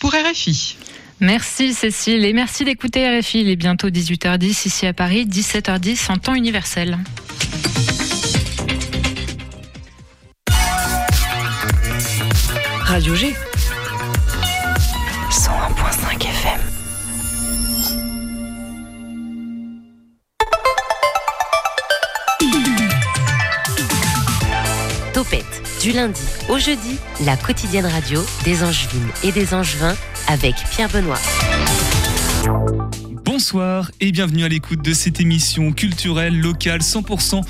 pour RFI. Merci Cécile et merci d'écouter RFI. Il est bientôt 18h10 ici à Paris, 17h10 en temps universel. Radio G. du lundi au jeudi, la quotidienne radio des Angevines et des Angevins avec Pierre Benoît. Bonsoir et bienvenue à l'écoute de cette émission culturelle, locale, 100%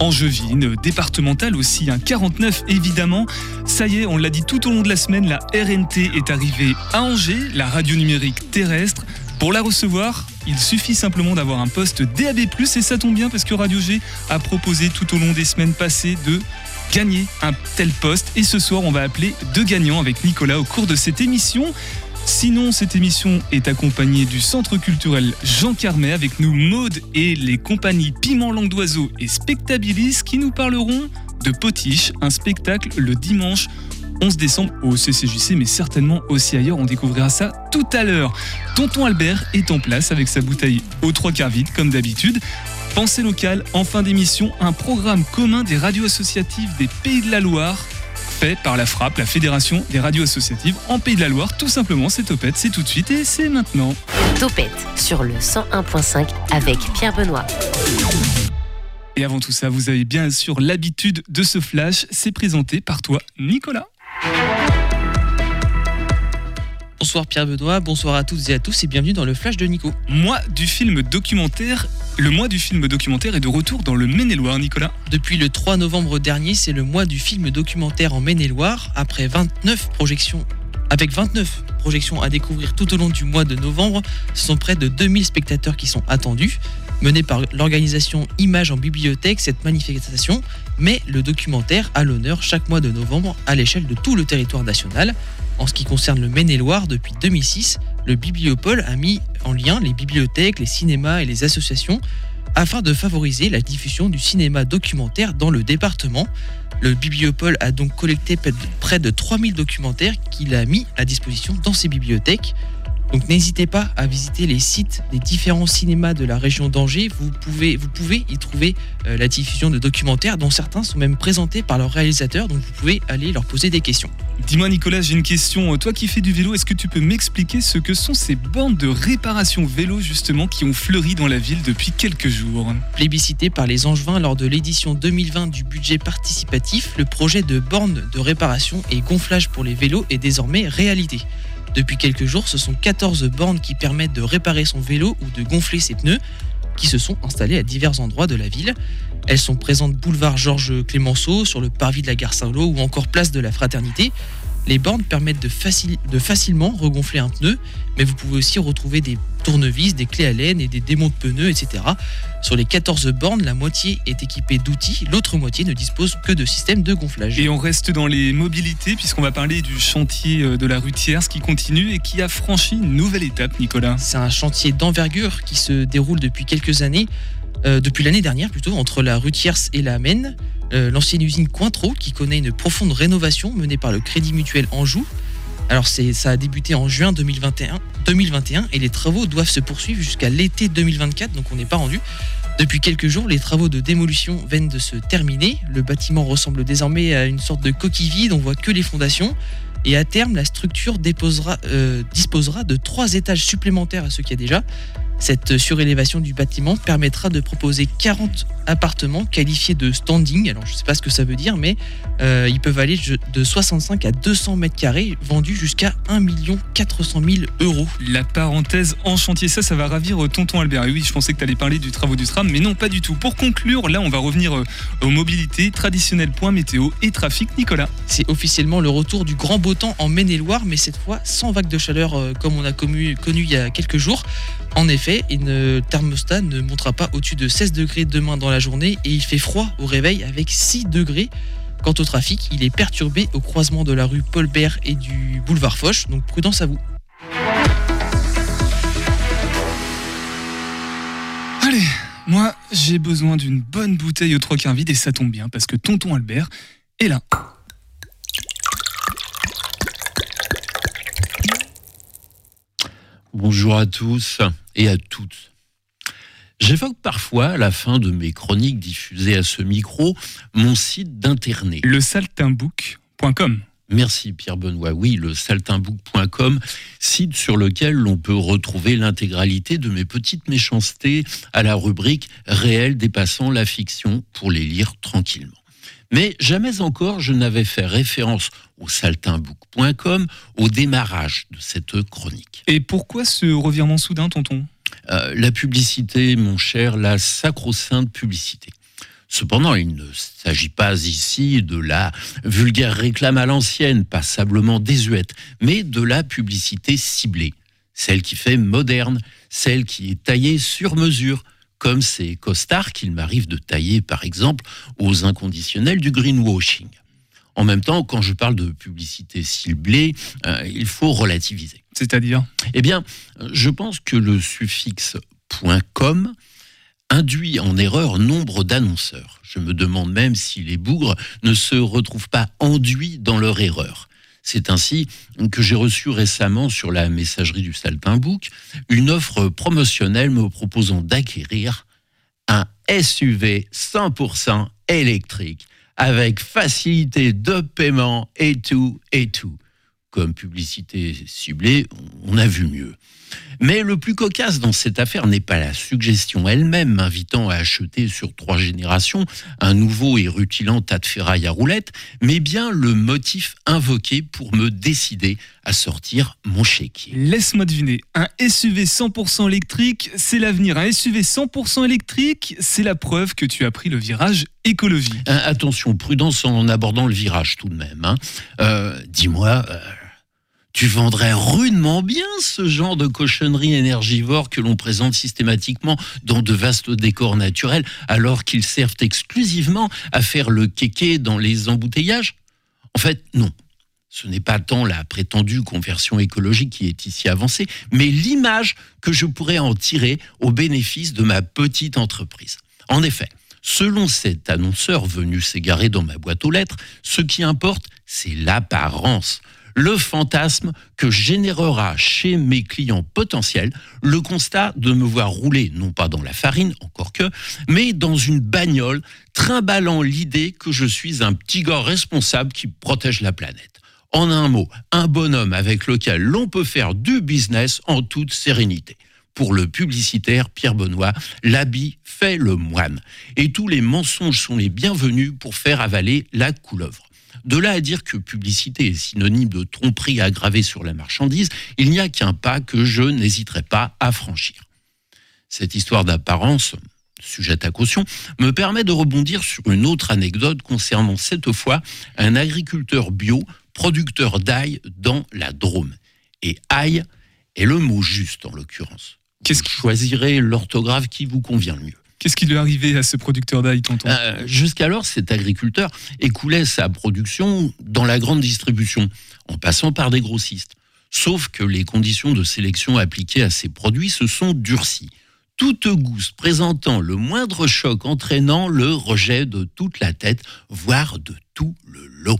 angevine, départementale aussi, un 49 évidemment. Ça y est, on l'a dit tout au long de la semaine, la RNT est arrivée à Angers, la radio numérique terrestre. Pour la recevoir, il suffit simplement d'avoir un poste DAB+, et ça tombe bien parce que Radio G a proposé tout au long des semaines passées de gagner un tel poste. Et ce soir, on va appeler deux gagnants avec Nicolas au cours de cette émission. Sinon, cette émission est accompagnée du Centre culturel Jean Carmet avec nous Maude et les compagnies Piment Langue d'Oiseau et Spectabilis qui nous parleront de Potiche, un spectacle le dimanche 11 décembre au CCJC, mais certainement aussi ailleurs. On découvrira ça tout à l'heure. Tonton Albert est en place avec sa bouteille aux trois quarts vide, comme d'habitude. Pensée locale, en fin d'émission, un programme commun des radios associatives des Pays de la Loire fait par la FRAP, la Fédération des radios associatives en Pays de la Loire. Tout simplement, c'est Topette, c'est tout de suite et c'est maintenant. Topette sur le 101.5 avec Pierre Benoît. Et avant tout ça, vous avez bien sûr l'habitude de ce flash. C'est présenté par toi, Nicolas. Bonsoir Pierre Benoît, bonsoir à toutes et à tous et bienvenue dans le Flash de Nico. Mois du film documentaire. Le mois du film documentaire est de retour dans le Maine-et-Loire, Nicolas. Depuis le 3 novembre dernier, c'est le mois du film documentaire en Maine-et-Loire. Après 29 projections, avec 29 projections à découvrir tout au long du mois de novembre, ce sont près de 2000 spectateurs qui sont attendus. Menée par l'organisation Images en bibliothèque, cette manifestation met le documentaire à l'honneur chaque mois de novembre à l'échelle de tout le territoire national. En ce qui concerne le Maine-et-Loire, depuis 2006, le Bibliopole a mis en lien les bibliothèques, les cinémas et les associations afin de favoriser la diffusion du cinéma documentaire dans le département. Le Bibliopole a donc collecté près de 3000 documentaires qu'il a mis à disposition dans ses bibliothèques. Donc n'hésitez pas à visiter les sites des différents cinémas de la région d'Angers. Vous pouvez, vous pouvez y trouver euh, la diffusion de documentaires dont certains sont même présentés par leurs réalisateurs. Donc vous pouvez aller leur poser des questions. Dis-moi Nicolas, j'ai une question. Toi qui fais du vélo, est-ce que tu peux m'expliquer ce que sont ces bandes de réparation vélo justement qui ont fleuri dans la ville depuis quelques jours? Plébiscité par les Angevins lors de l'édition 2020 du budget participatif, le projet de bornes de réparation et gonflage pour les vélos est désormais réalité. Depuis quelques jours, ce sont 14 bornes qui permettent de réparer son vélo ou de gonfler ses pneus qui se sont installées à divers endroits de la ville. Elles sont présentes boulevard Georges Clémenceau, sur le parvis de la gare Saint-Lô ou encore place de la Fraternité. Les bornes permettent de, de, facilement regonfler un pneu, mais vous pouvez aussi retrouver des tournevis, des clés à laine et des démons de pneus, etc. Sur les 14 bornes, la moitié est équipée d'outils, l'autre moitié ne dispose que de systèmes de gonflage. Et on reste dans les mobilités, puisqu'on va parler du chantier euh, de la rue Thiers qui continue et qui a franchi une nouvelle étape, Nicolas. C'est un chantier d'envergure qui se déroule depuis quelques années, euh, depuis l'année dernière plutôt, entre la rue Thiers et la Maine. Euh, l'ancienne usine Cointreau qui connaît une profonde rénovation menée par le Crédit Mutuel Anjou. Alors ça a débuté en juin 2021, 2021 et les travaux doivent se poursuivre jusqu'à l'été 2024, donc on n'est pas rendu. Depuis quelques jours, les travaux de démolition viennent de se terminer. Le bâtiment ressemble désormais à une sorte de coquille vide, on voit que les fondations. Et à terme, la structure euh, disposera de trois étages supplémentaires à ce qu'il y a déjà. Cette surélévation du bâtiment permettra de proposer 40 appartements qualifiés de standing. Alors je ne sais pas ce que ça veut dire, mais euh, ils peuvent aller de 65 à 200 mètres carrés, vendus jusqu'à 1 400 000 euros. La parenthèse en chantier, ça, ça va ravir euh, tonton Albert. Et oui, je pensais que tu allais parler du travaux du tram, mais non, pas du tout. Pour conclure, là, on va revenir euh, aux mobilités, traditionnels points météo et trafic. Nicolas. C'est officiellement le retour du grand beau temps en Maine-et-Loire, mais cette fois sans vague de chaleur comme on a connu, connu il y a quelques jours. En effet, une thermostat ne montera pas au-dessus de 16 degrés demain dans la journée et il fait froid au réveil avec 6 degrés. Quant au trafic, il est perturbé au croisement de la rue Paul Bert et du boulevard Foch, donc prudence à vous. Allez, moi j'ai besoin d'une bonne bouteille aux trois quarts vide et ça tombe bien parce que tonton Albert est là. Bonjour à tous et à toutes. J'évoque parfois, à la fin de mes chroniques diffusées à ce micro, mon site d'internet. Le saltimbook.com. Merci Pierre Benoît. Oui, le saltimbook.com, site sur lequel l'on peut retrouver l'intégralité de mes petites méchancetés à la rubrique Réel dépassant la fiction pour les lire tranquillement. Mais jamais encore je n'avais fait référence au saltimbook.com au démarrage de cette chronique. Et pourquoi ce revirement soudain, tonton? Euh, La publicité, mon cher, la sacro-sainte publicité. Cependant, il ne s'agit pas ici de la vulgaire réclame à l'ancienne, passablement désuète, mais de la publicité ciblée, celle qui fait moderne, celle qui est taillée sur mesure, comme ces costards qu'il m'arrive de tailler, par exemple, aux inconditionnels du greenwashing. En même temps, quand je parle de publicité ciblée, euh, il faut relativiser. C'est-à-dire? Eh bien, je pense que le suffixe .com induit en erreur nombre d'annonceurs. Je me demande même si les bougres ne se retrouvent pas enduits dans leur erreur. C'est ainsi que j'ai reçu récemment sur la messagerie du Saltimbook une offre promotionnelle me proposant d'acquérir un SUV 100% électrique avec facilité de paiement et tout et tout. Comme publicité ciblée, on a vu mieux. Mais le plus cocasse dans cette affaire n'est pas la suggestion elle-même m'invitant à acheter sur trois générations un nouveau et rutilant tas de ferraille à roulettes, mais bien le motif invoqué pour me décider à sortir mon chéquier. Laisse-moi deviner, un SUV 100% électrique, c'est l'avenir. Un SUV 100% électrique, c'est la preuve que tu as pris le virage écologie. Hein, attention, prudence en abordant le virage tout de même. Hein. Euh, dis-moi, euh, tu vendrais rudement bien ce genre de cochonnerie énergivore que l'on présente systématiquement dans de vastes décors naturels alors qu'ils servent exclusivement à faire le kéké dans les embouteillages? En fait, non. Ce n'est pas tant la prétendue conversion écologique qui est ici avancée, mais l'image que je pourrais en tirer au bénéfice de ma petite entreprise. En effet, selon cet annonceur venu s'égarer dans ma boîte aux lettres, ce qui importe, c'est l'apparence le fantasme que générera chez mes clients potentiels le constat de me voir rouler, non pas dans la farine, encore que, mais dans une bagnole, trimballant l'idée que je suis un petit gars responsable qui protège la planète. En un mot, un bonhomme avec lequel l'on peut faire du business en toute sérénité. Pour le publicitaire Pierre Benoît, l'habit fait le moine. Et tous les mensonges sont les bienvenus pour faire avaler la couleuvre. De là à dire que publicité est synonyme de tromperie aggravée sur la marchandise, il n'y a qu'un pas que je n'hésiterai pas à franchir. Cette histoire d'apparence, sujette à caution, me permet de rebondir sur une autre anecdote concernant cette fois un agriculteur bio, producteur d'ail dans la Drôme. Et ail est le mot juste en l'occurrence. Qu'est-ce que choisirez l'orthographe qui vous convient le mieux Qu'est-ce qui lui est arrivé à ce producteur d'ail, tonton? Euh, Jusqu'alors, cet agriculteur écoulait sa production dans la grande distribution, en passant par des grossistes. Sauf que les conditions de sélection appliquées à ces produits se sont durcies. Toute gousse présentant le moindre choc entraînant le rejet de toute la tête, voire de tout le lot.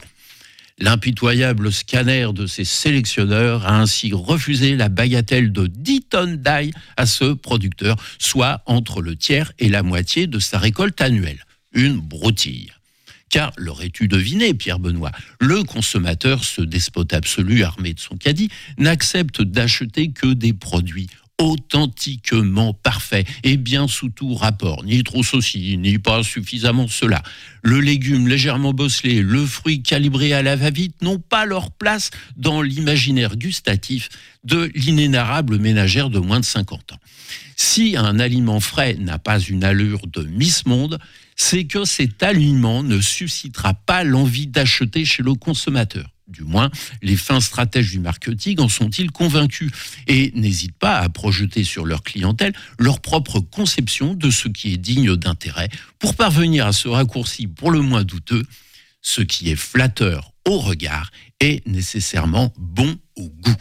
L'impitoyable scanner de ses sélectionneurs a ainsi refusé la bagatelle de 10 tonnes d'ail à ce producteur, soit entre le tiers et la moitié de sa récolte annuelle. Une broutille. Car, l'aurais-tu deviné, Pierre Benoît, le consommateur, ce despote absolu armé de son caddie, n'accepte d'acheter que des produits authentiquement parfait et bien sous tout rapport, ni trop ceci, ni pas suffisamment cela. Le légume légèrement bosselé, le fruit calibré à la va-vite n'ont pas leur place dans l'imaginaire gustatif de l'inénarrable ménagère de moins de 50 ans. Si un aliment frais n'a pas une allure de Miss Monde, c'est que cet aliment ne suscitera pas l'envie d'acheter chez le consommateur. Du moins, les fins stratèges du marketing en sont-ils convaincus et n'hésitent pas à projeter sur leur clientèle leur propre conception de ce qui est digne d'intérêt pour parvenir à ce raccourci pour le moins douteux. Ce qui est flatteur au regard est nécessairement bon au goût.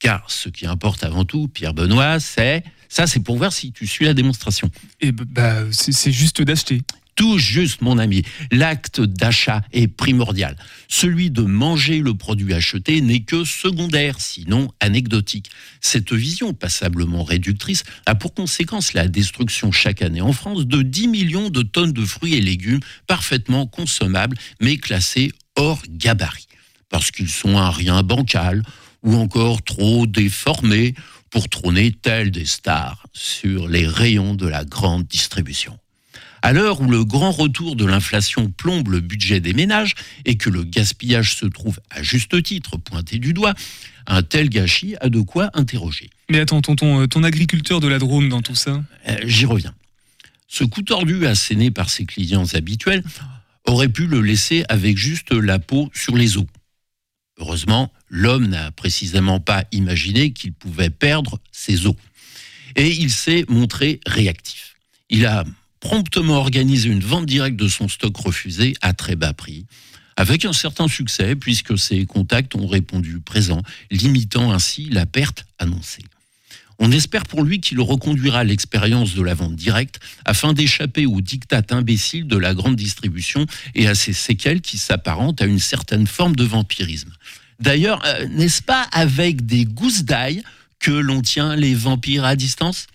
Car ce qui importe avant tout, Pierre Benoît, c'est ça, c'est pour voir si tu suis la démonstration. Et bah, c'est juste d'acheter. Tout juste, mon ami. L'acte d'achat est primordial. Celui de manger le produit acheté n'est que secondaire, sinon anecdotique. Cette vision passablement réductrice a pour conséquence la destruction chaque année en France de 10 millions de tonnes de fruits et légumes parfaitement consommables, mais classés hors gabarit. Parce qu'ils sont un rien bancal ou encore trop déformés pour trôner tels des stars sur les rayons de la grande distribution. À l'heure où le grand retour de l'inflation plombe le budget des ménages et que le gaspillage se trouve à juste titre pointé du doigt, un tel gâchis a de quoi interroger. Mais attends, tonton, euh, ton agriculteur de la Drôme dans tout ça Euh, J'y reviens. Ce coup tordu asséné par ses clients habituels aurait pu le laisser avec juste la peau sur les os. Heureusement, l'homme n'a précisément pas imaginé qu'il pouvait perdre ses os. Et il s'est montré réactif. Il a promptement organisé une vente directe de son stock refusé à très bas prix, avec un certain succès puisque ses contacts ont répondu présent, limitant ainsi la perte annoncée. On espère pour lui qu'il reconduira l'expérience de la vente directe afin d'échapper aux dictats imbéciles de la grande distribution et à ses séquelles qui s'apparentent à une certaine forme de vampirisme. D'ailleurs, euh, n'est-ce pas avec des gousses d'ail que l'on tient les vampires à distance?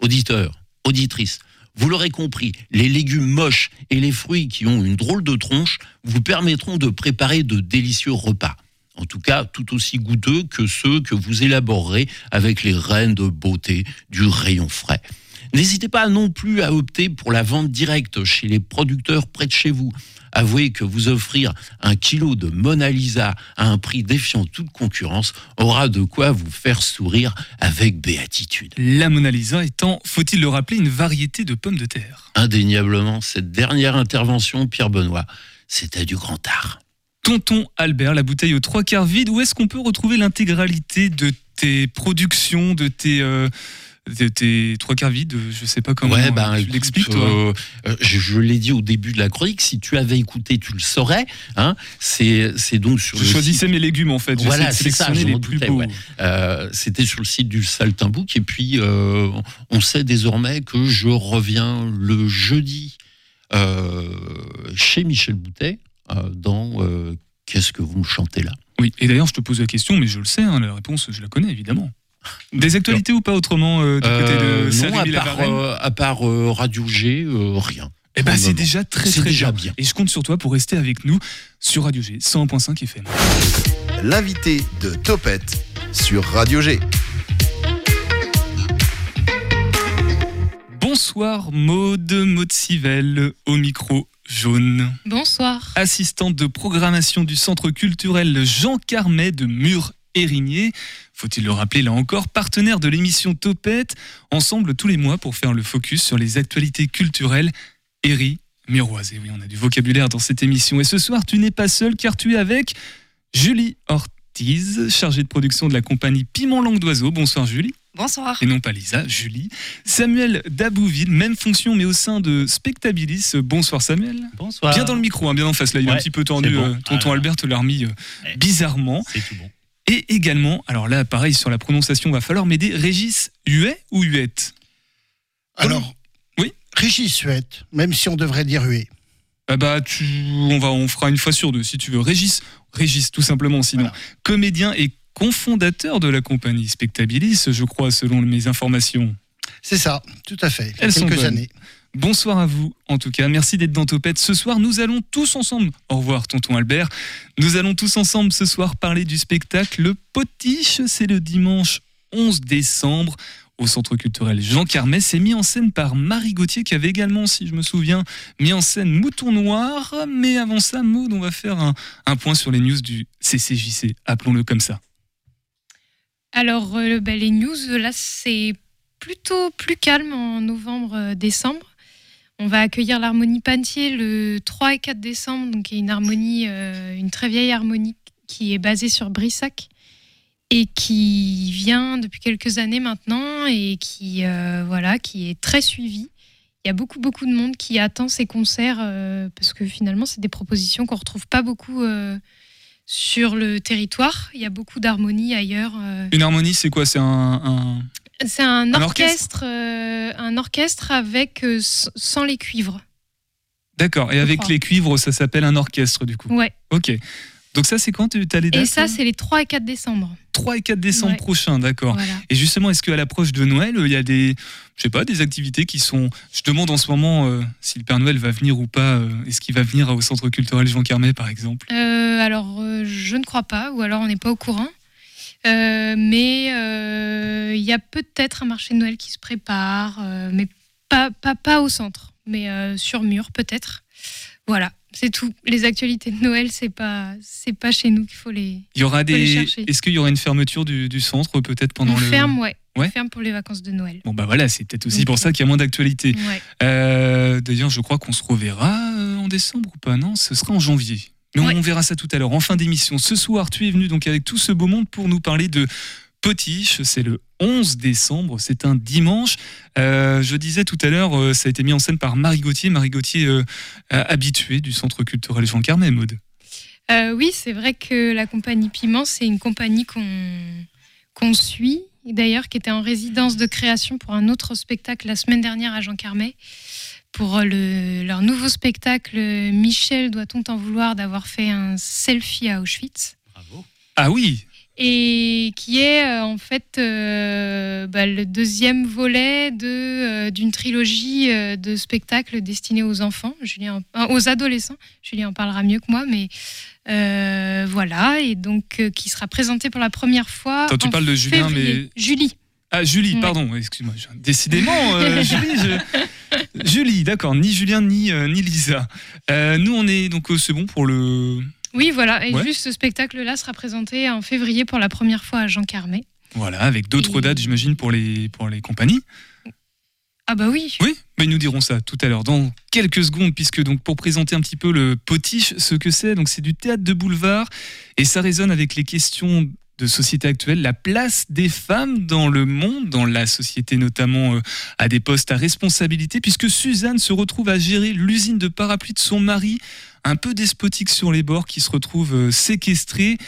Auditeurs, auditrices, vous l'aurez compris, les légumes moches et les fruits qui ont une drôle de tronche vous permettront de préparer de délicieux repas. En tout cas, tout aussi goûteux que ceux que vous élaborerez avec les reines de beauté du rayon frais. N'hésitez pas non plus à opter pour la vente directe chez les producteurs près de chez vous. Avouez que vous offrir un kilo de Mona Lisa à un prix défiant toute concurrence aura de quoi vous faire sourire avec béatitude. La Mona Lisa étant, faut-il le rappeler, une variété de pommes de terre. Indéniablement, cette dernière intervention, Pierre Benoît, c'était du grand art. Tonton Albert, la bouteille aux trois quarts vide, où est-ce qu'on peut retrouver l'intégralité de tes productions, de tes, euh, tes trois quarts vides Je sais pas comment ouais, ben, tu l'expliques, euh, euh, je je l'ai dit au début de la chronique, si tu avais écouté, tu le saurais. Hein, c'est donc sur Je le choisissais mes légumes en fait. Voilà, c'est ça, je les plus doutais, beaux. ouais. Euh, C'était sur le site du Saltimbook. Et puis, euh, on sait désormais que je reviens le jeudi chez Michel Boutet dans Qu'est-ce que vous me chantez là? Oui, et d'ailleurs, je te pose la question, mais je le sais, hein, la réponse, je la connais évidemment. Des actualités ou pas autrement euh, du côté Euh, de Non, à part, euh, à part euh, Radio G, euh, rien. Eh ben, c'est déjà très très déjà bien. bien. Et je compte sur toi pour rester avec nous sur Radio G 101.5 FM. L'invité de Topette sur Radio G. Bonsoir Maude, Maude Civelle au micro jaune. Bonsoir. Assistante de programmation du centre culturel Jean Carmet de Mur-Érigné. Faut-il le rappeler là encore, partenaire de l'émission Topette, ensemble tous les mois pour faire le focus sur les actualités culturelles Éry Miroise. Et oui, on a du vocabulaire dans cette émission. Et ce soir, tu n'es pas seul car tu es avec Julie Ortiz, chargée de production de la compagnie Piment Langue d'Oiseau. Bonsoir Julie. Bonsoir. Et non pas Lisa, Julie. Samuel Dabouville, même fonction mais au sein de Spectabilis. Bonsoir Samuel. Bonsoir. Bien dans le micro, hein, bien en face là, il est un Ouais, petit peu tendu. bon. euh, tonton Ah, Albert te l'a remis euh, bizarrement. C'est tout bon. Et également, alors là pareil sur la prononciation, va falloir m'aider. Régis Huet ou Huette Alors, Oui. Régis Huette, même si on devrait dire Huet. Ah bah tu, on va, on fera une fois sur deux si tu veux. Régis, Régis tout simplement sinon. Voilà. Comédien et cofondateur de la compagnie Spectabilis, je crois selon mes informations. C'est ça, tout à fait. Il y a Elles sont quelques bonnes. années. Bonsoir à vous, en tout cas. Merci d'être dans Topette. Ce soir, nous allons tous ensemble. Au revoir, tonton Albert. Nous allons tous ensemble ce soir parler du spectacle Le Potiche. C'est le dimanche 11 décembre au Centre culturel Jean Carmet. C'est mis en scène par Marie Gauthier, qui avait également, si je me souviens, mis en scène Mouton Noir. Mais avant ça, Maud, on va faire un, point sur les news du CCJC. Appelons-le comme ça. Alors, euh, bah, les news, là, c'est plutôt plus calme en novembre-décembre. On va accueillir l'harmonie Pantier le 3 et 4 décembre, donc une harmonie, euh, une très vieille harmonie qui est basée sur Brissac et qui vient depuis quelques années maintenant et qui, euh, voilà, qui est très suivie. Il y a beaucoup, beaucoup de monde qui attend ces concerts euh, parce que finalement, c'est des propositions qu'on retrouve pas beaucoup sur le territoire. Il y a beaucoup d'harmonies ailleurs. Une harmonie, c'est quoi? C'est un- C'est un, Un orchestre, euh, un orchestre avec euh, sans les cuivres. D'accord. Et avec crois. les cuivres, ça s'appelle un orchestre du coup. Ouais. Ok. Donc ça, c'est quand tu as les dates Et ça, c'est les 3 et 4 décembre. 3 et 4 décembre Ouais. prochains, d'accord. Voilà. Et justement, est-ce qu'à l'approche de Noël, il y a des, je sais pas, des activités qui sont. Je demande en ce moment euh, si le Père Noël va venir ou pas. euh, est-ce qu'il va venir au Centre culturel Jean Carmet, par exemple? Euh, alors, euh, je ne crois pas, ou alors on n'est pas au courant. Euh, mais euh, il y a peut-être un marché de Noël qui se prépare, euh, mais pas, pas, pas au centre, mais sur mur peut-être. Voilà, c'est tout. Les actualités de Noël, c'est pas, c'est pas chez nous qu'il faut les. Il y aura des. Est-ce qu'il y aura une fermeture du, du centre peut-être pendant on le. ferme, ouais. Ouais. On ferme pour les vacances de Noël. Bon bah voilà, c'est peut-être aussi pour ça qu'il y a moins d'actualité. Ouais. Euh, D'ailleurs, je crois qu'on se reverra en décembre ou pas Non, ce sera en janvier. Mais on- verra ça tout à l'heure, en fin d'émission. Ce soir, tu es venu donc avec tout ce beau monde pour nous parler de Potiche. C'est le 11 décembre, c'est un dimanche. Euh, je disais tout à l'heure, euh, ça a été mis en scène par Marie Gauthier. Marie Gauthier, euh, habituée du Centre culturel Jean Carmet, Maude. Oui, c'est vrai que la compagnie Piment, c'est une compagnie qu'on qu'on suit, d'ailleurs qui était en résidence de création pour un autre spectacle la semaine dernière à Jean Carmet. Pour le- leur nouveau spectacle, Michel, doit-on t'en vouloir d'avoir fait un selfie à Auschwitz Bravo. Ah oui, et qui est euh, en fait euh, bah, le deuxième volet de, euh, d'une trilogie euh, de spectacles destinés aux enfants, Julien, en- euh, aux adolescents. Julien en parlera mieux que moi, mais euh, voilà, et donc euh, qui sera présenté pour la première fois. Attends, tu en parles de Julien, février. Julie. Ah, Julie, Ouais. pardon, excuse-moi. Décidément, euh, Julie, je- Julie, d'accord, ni Julien ni, euh, ni Lisa. Euh, nous, on est donc, euh, c'est bon pour le. Oui, voilà, et Ouais. juste ce spectacle-là sera présenté en février pour la première fois à Jean Carmet. Voilà, avec d'autres Et- dates, j'imagine, pour les, pour les compagnies. Ah bah oui. Oui, mais ils nous diront ça tout à l'heure, dans quelques secondes, puisque donc pour présenter un petit peu le potiche, ce que c'est, donc c'est du théâtre de boulevard, et ça résonne avec les questions de société actuelle, la place des femmes dans le monde, dans la société notamment euh, à des postes à responsabilité, puisque Suzanne se retrouve à gérer l'usine de parapluies de son mari, un peu despotique sur les bords, qui se retrouve euh, séquestré.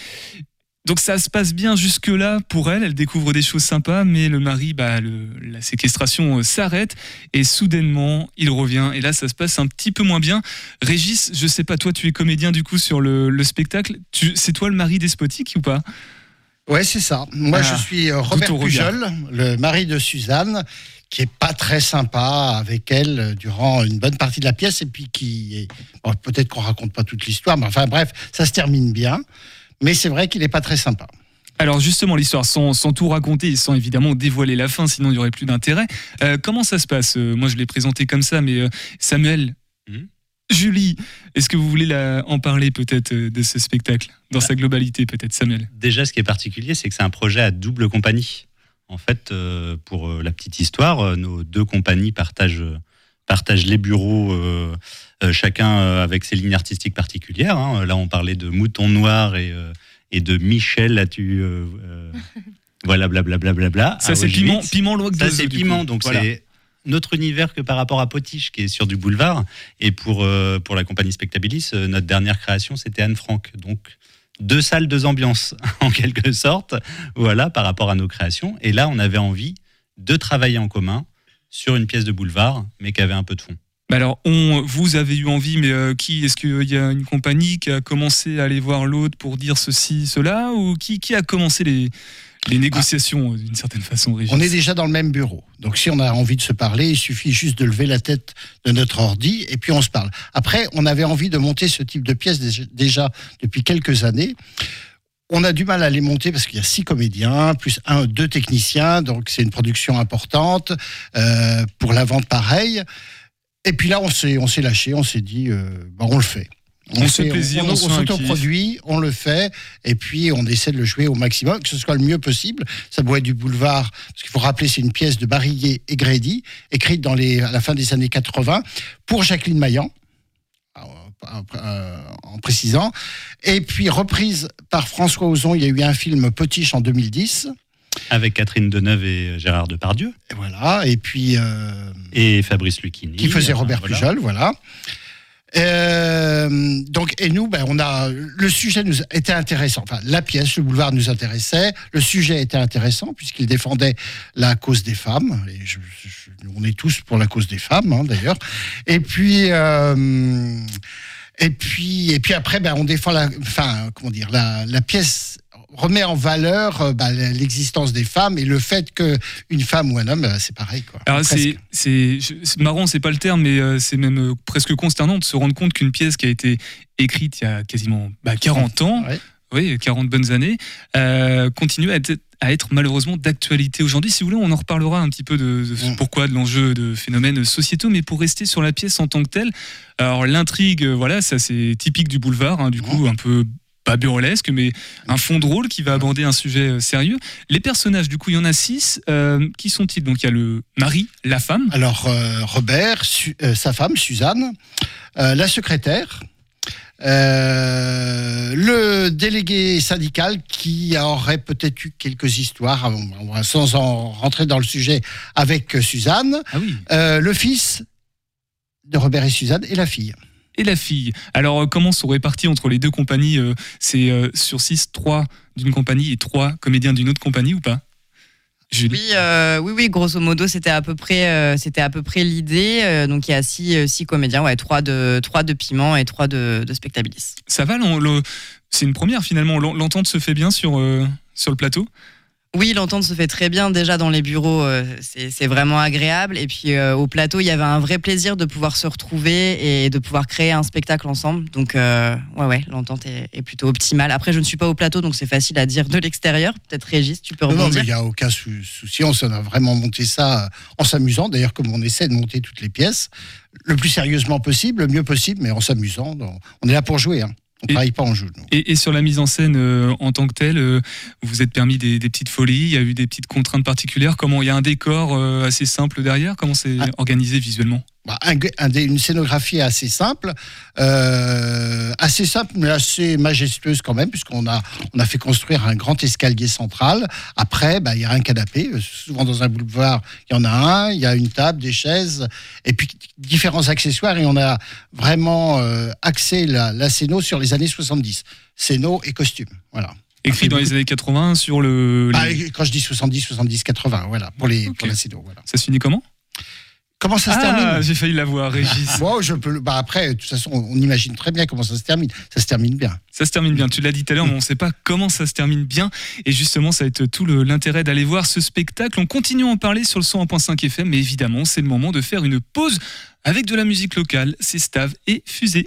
Donc ça se passe bien jusque-là pour elle, elle découvre des choses sympas, mais le mari, bah, la séquestration euh, s'arrête et soudainement il revient. Et là ça se passe un petit peu moins bien. Régis, je sais pas, toi tu es comédien du coup sur le, le spectacle, c'est toi le mari despotique ou pas? Ouais, c'est ça. Moi, Ah, je suis euh, Robert. Pujol, le mari de Suzanne, qui est pas très sympa avec elle euh, durant une bonne partie de la pièce, et puis qui est... bon, peut-être qu'on raconte pas toute l'histoire, mais enfin bref, ça se termine bien. Mais c'est vrai qu'il est pas très sympa. Alors justement l'histoire, sans, sans tout raconter et sans évidemment dévoiler la fin, sinon il y aurait plus d'intérêt. Euh, comment ça se passe? Moi je l'ai présenté comme ça, mais euh, Samuel, Mhm. Julie, est-ce que vous voulez la- en parler peut-être euh, de ce spectacle dans sa globalité peut-être Samuel? Déjà, ce qui est particulier, c'est que c'est un projet à double compagnie. En fait, euh, pour euh, la petite histoire, nos deux compagnies partagent, partagent les bureaux, euh, euh, chacun avec ses lignes artistiques particulières. hein. Là, on parlait de Mouton Noir et, euh, et de Michel, là, tu. euh, euh, voilà, blablabla. Bla, bla, Ça c'est piment, piment Ça, c'est piment, donc c'est notre univers que par rapport à Potiche, qui est sur du boulevard. Et pour, euh, pour la compagnie Spectabilis, euh, notre dernière création, c'était Anne Frank. Donc, deux salles, deux ambiances, en quelque sorte, voilà, par rapport à nos créations. Et là, on avait envie de travailler en commun sur une pièce de boulevard, mais qui avait un peu de fond. Bah alors, vous avez eu envie, mais euh, qui Est-ce qu'il y a une compagnie qui a commencé à aller voir l'autre pour dire ceci, cela Ou qui, qui a commencé les, les négociations euh, d'une certaine façon, Régis On est déjà dans le même bureau. Donc si on a envie de se parler, il suffit juste de lever la tête de notre ordi et puis on se parle. Après, on avait envie de monter ce type de pièce déjà- depuis quelques années. On a du mal à les monter parce qu'il y a six comédiens, plus un, deux techniciens, donc c'est une production importante. Euh, pour la vente, pareil. Et puis là, on s'est, lâché, on s'est dit, euh, on le fait. On se fait plaisir, on, s'autoproduit, on le fait, et puis on essaie de le jouer au maximum, que ce soit le mieux possible. Ça doit être du boulevard, parce qu'il faut rappeler, c'est une pièce de Barillet et Grédy, écrite dans les, à la fin des années 80 pour Jacqueline Maillan, euh, en précisant, et puis reprise par François Ozon. Il y a eu un film Potiche en 2010, Avec Catherine Deneuve et Gérard Depardieu, et voilà, et puis euh, et Fabrice Lucchini. qui faisait Enfin, Robert voilà. Pujol, voilà. Euh, donc, et nous, ben, on a le sujet nous était intéressant. Enfin, la pièce, le boulevard nous intéressait. Le sujet était intéressant puisqu'il défendait la cause des femmes. On est tous pour la cause des femmes, hein, d'ailleurs. Et puis. Euh, et puis, et puis après, ben, on défend la, enfin, comment dire, la, la pièce remet en valeur euh, bah, l'existence des femmes et le fait qu'une femme ou un homme, bah, c'est pareil. Quoi. Alors c'est, c'est, c'est marrant, c'est pas le terme, mais euh, c'est même euh, presque consternant de se rendre compte qu'une pièce qui a été écrite il y a quasiment bah, 40 ans, Ouais. oui, 40 bonnes années, euh, continue à être, à être malheureusement d'actualité aujourd'hui. Si vous voulez, on en reparlera un petit peu de, Mm. pourquoi, de l'enjeu de phénomènes sociétaux, mais pour rester sur la pièce en tant que telle, alors l'intrigue, euh, voilà, ça c'est typique du boulevard, hein, du coup un peu pas burlesque, mais un fond drôle qui va aborder un sujet euh, sérieux. Les personnages, du coup, il y en a six. Euh, qui sont-ils? Donc il y a le mari, la femme. Alors, euh, Robert, Su- euh, sa femme, Suzanne, la secrétaire, le délégué syndical qui aurait peut-être eu quelques histoires, va- sans en rentrer dans le sujet, avec Suzanne, Ah oui. le fils de Robert et Suzanne et la fille. Et la fille. Alors euh, comment sont répartis entre les deux compagnies euh, C'est euh, sur six, trois d'une compagnie et trois comédiens d'une autre compagnie ou pas? Julie Oui, euh, oui, oui, grosso modo, c'était à peu près, euh, c'était à peu près l'idée. Euh, donc il y a six, six comédiens, ouais, trois de, trois de piment et trois de, de spectabilis. Ça va C'est une première finalement. L'en- L'entente se fait bien sur, sur le plateau? Oui, l'entente se fait très bien déjà dans les bureaux, euh, c'est vraiment agréable. Et puis euh, au plateau, il y avait un vrai plaisir de pouvoir se retrouver et de pouvoir créer un spectacle ensemble. Donc euh, ouais, ouais, l'entente est, est plutôt optimale. Après, je ne suis pas au plateau, donc c'est facile à dire de l'extérieur. Peut-être Régis, tu peux Non, non, rebondir. mais il n'y a aucun sou- souci. On s'en a vraiment monté ça euh, en s'amusant. D'ailleurs, comme on essaie de monter toutes les pièces, le plus sérieusement possible, le mieux possible, mais en s'amusant. On est là pour jouer. Hein. On ne Et- travaille pas en jeu. Et, et sur la mise en scène euh, en tant que telle, euh, vous vous êtes permis des, des petites folies, il y a eu des petites contraintes particulières. Comment il y a un décor euh, assez simple derrière? Comment c'est Ah. organisé visuellement? Bah, un- un dé- une scénographie assez simple, euh, assez simple mais assez majestueuse quand même, puisqu'on a, on a fait construire un grand escalier central. Après, bah, il y a un canapé. Euh, Souvent dans un boulevard, il y en a un. Il y a une table, des chaises, et puis différents accessoires. Et on a vraiment euh, axé la, la scéno sur les années 70. Scéno et costume. Voilà. Écrit dans les années 80 sur le. Ah, les- et quand je dis 70, 70, 80, voilà, pour, les, pour la scéno. Voilà. Ça se finit comment? Comment ça se Ah, termine j'ai failli l'avoir, Régis. Moi, je peux. Bah après, de toute façon, on imagine très bien comment ça se termine. Ça se termine bien. Ça se termine bien. Tu l'as dit tout à l'heure, mais on ne sait pas comment ça se termine bien. Et justement, ça va être tout l'intérêt d'aller voir ce spectacle. On continue à en parler sur le 101.5 FM, mais évidemment, c'est le moment de faire une pause avec de la musique locale. C'est Stav et Fusée.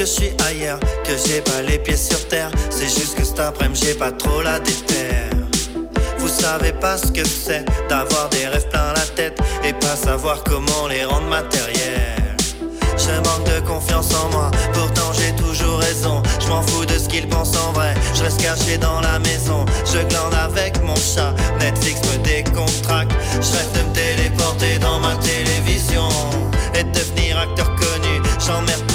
Que je suis ailleurs, que j'ai pas les pieds sur terre. C'est juste que cet après-midi j'ai pas trop la déterre. Vous savez pas ce que c'est d'avoir des rêves plein la tête et pas savoir comment les rendre matériels. Je manque de confiance en moi, pourtant j'ai toujours raison. Je m'en fous de ce qu'ils pensent en vrai. Je reste caché dans la maison, je glande avec mon chat. Netflix me décontracte. Je rêve de me téléporter dans ma télévision et de devenir acteur connu. J'emmerde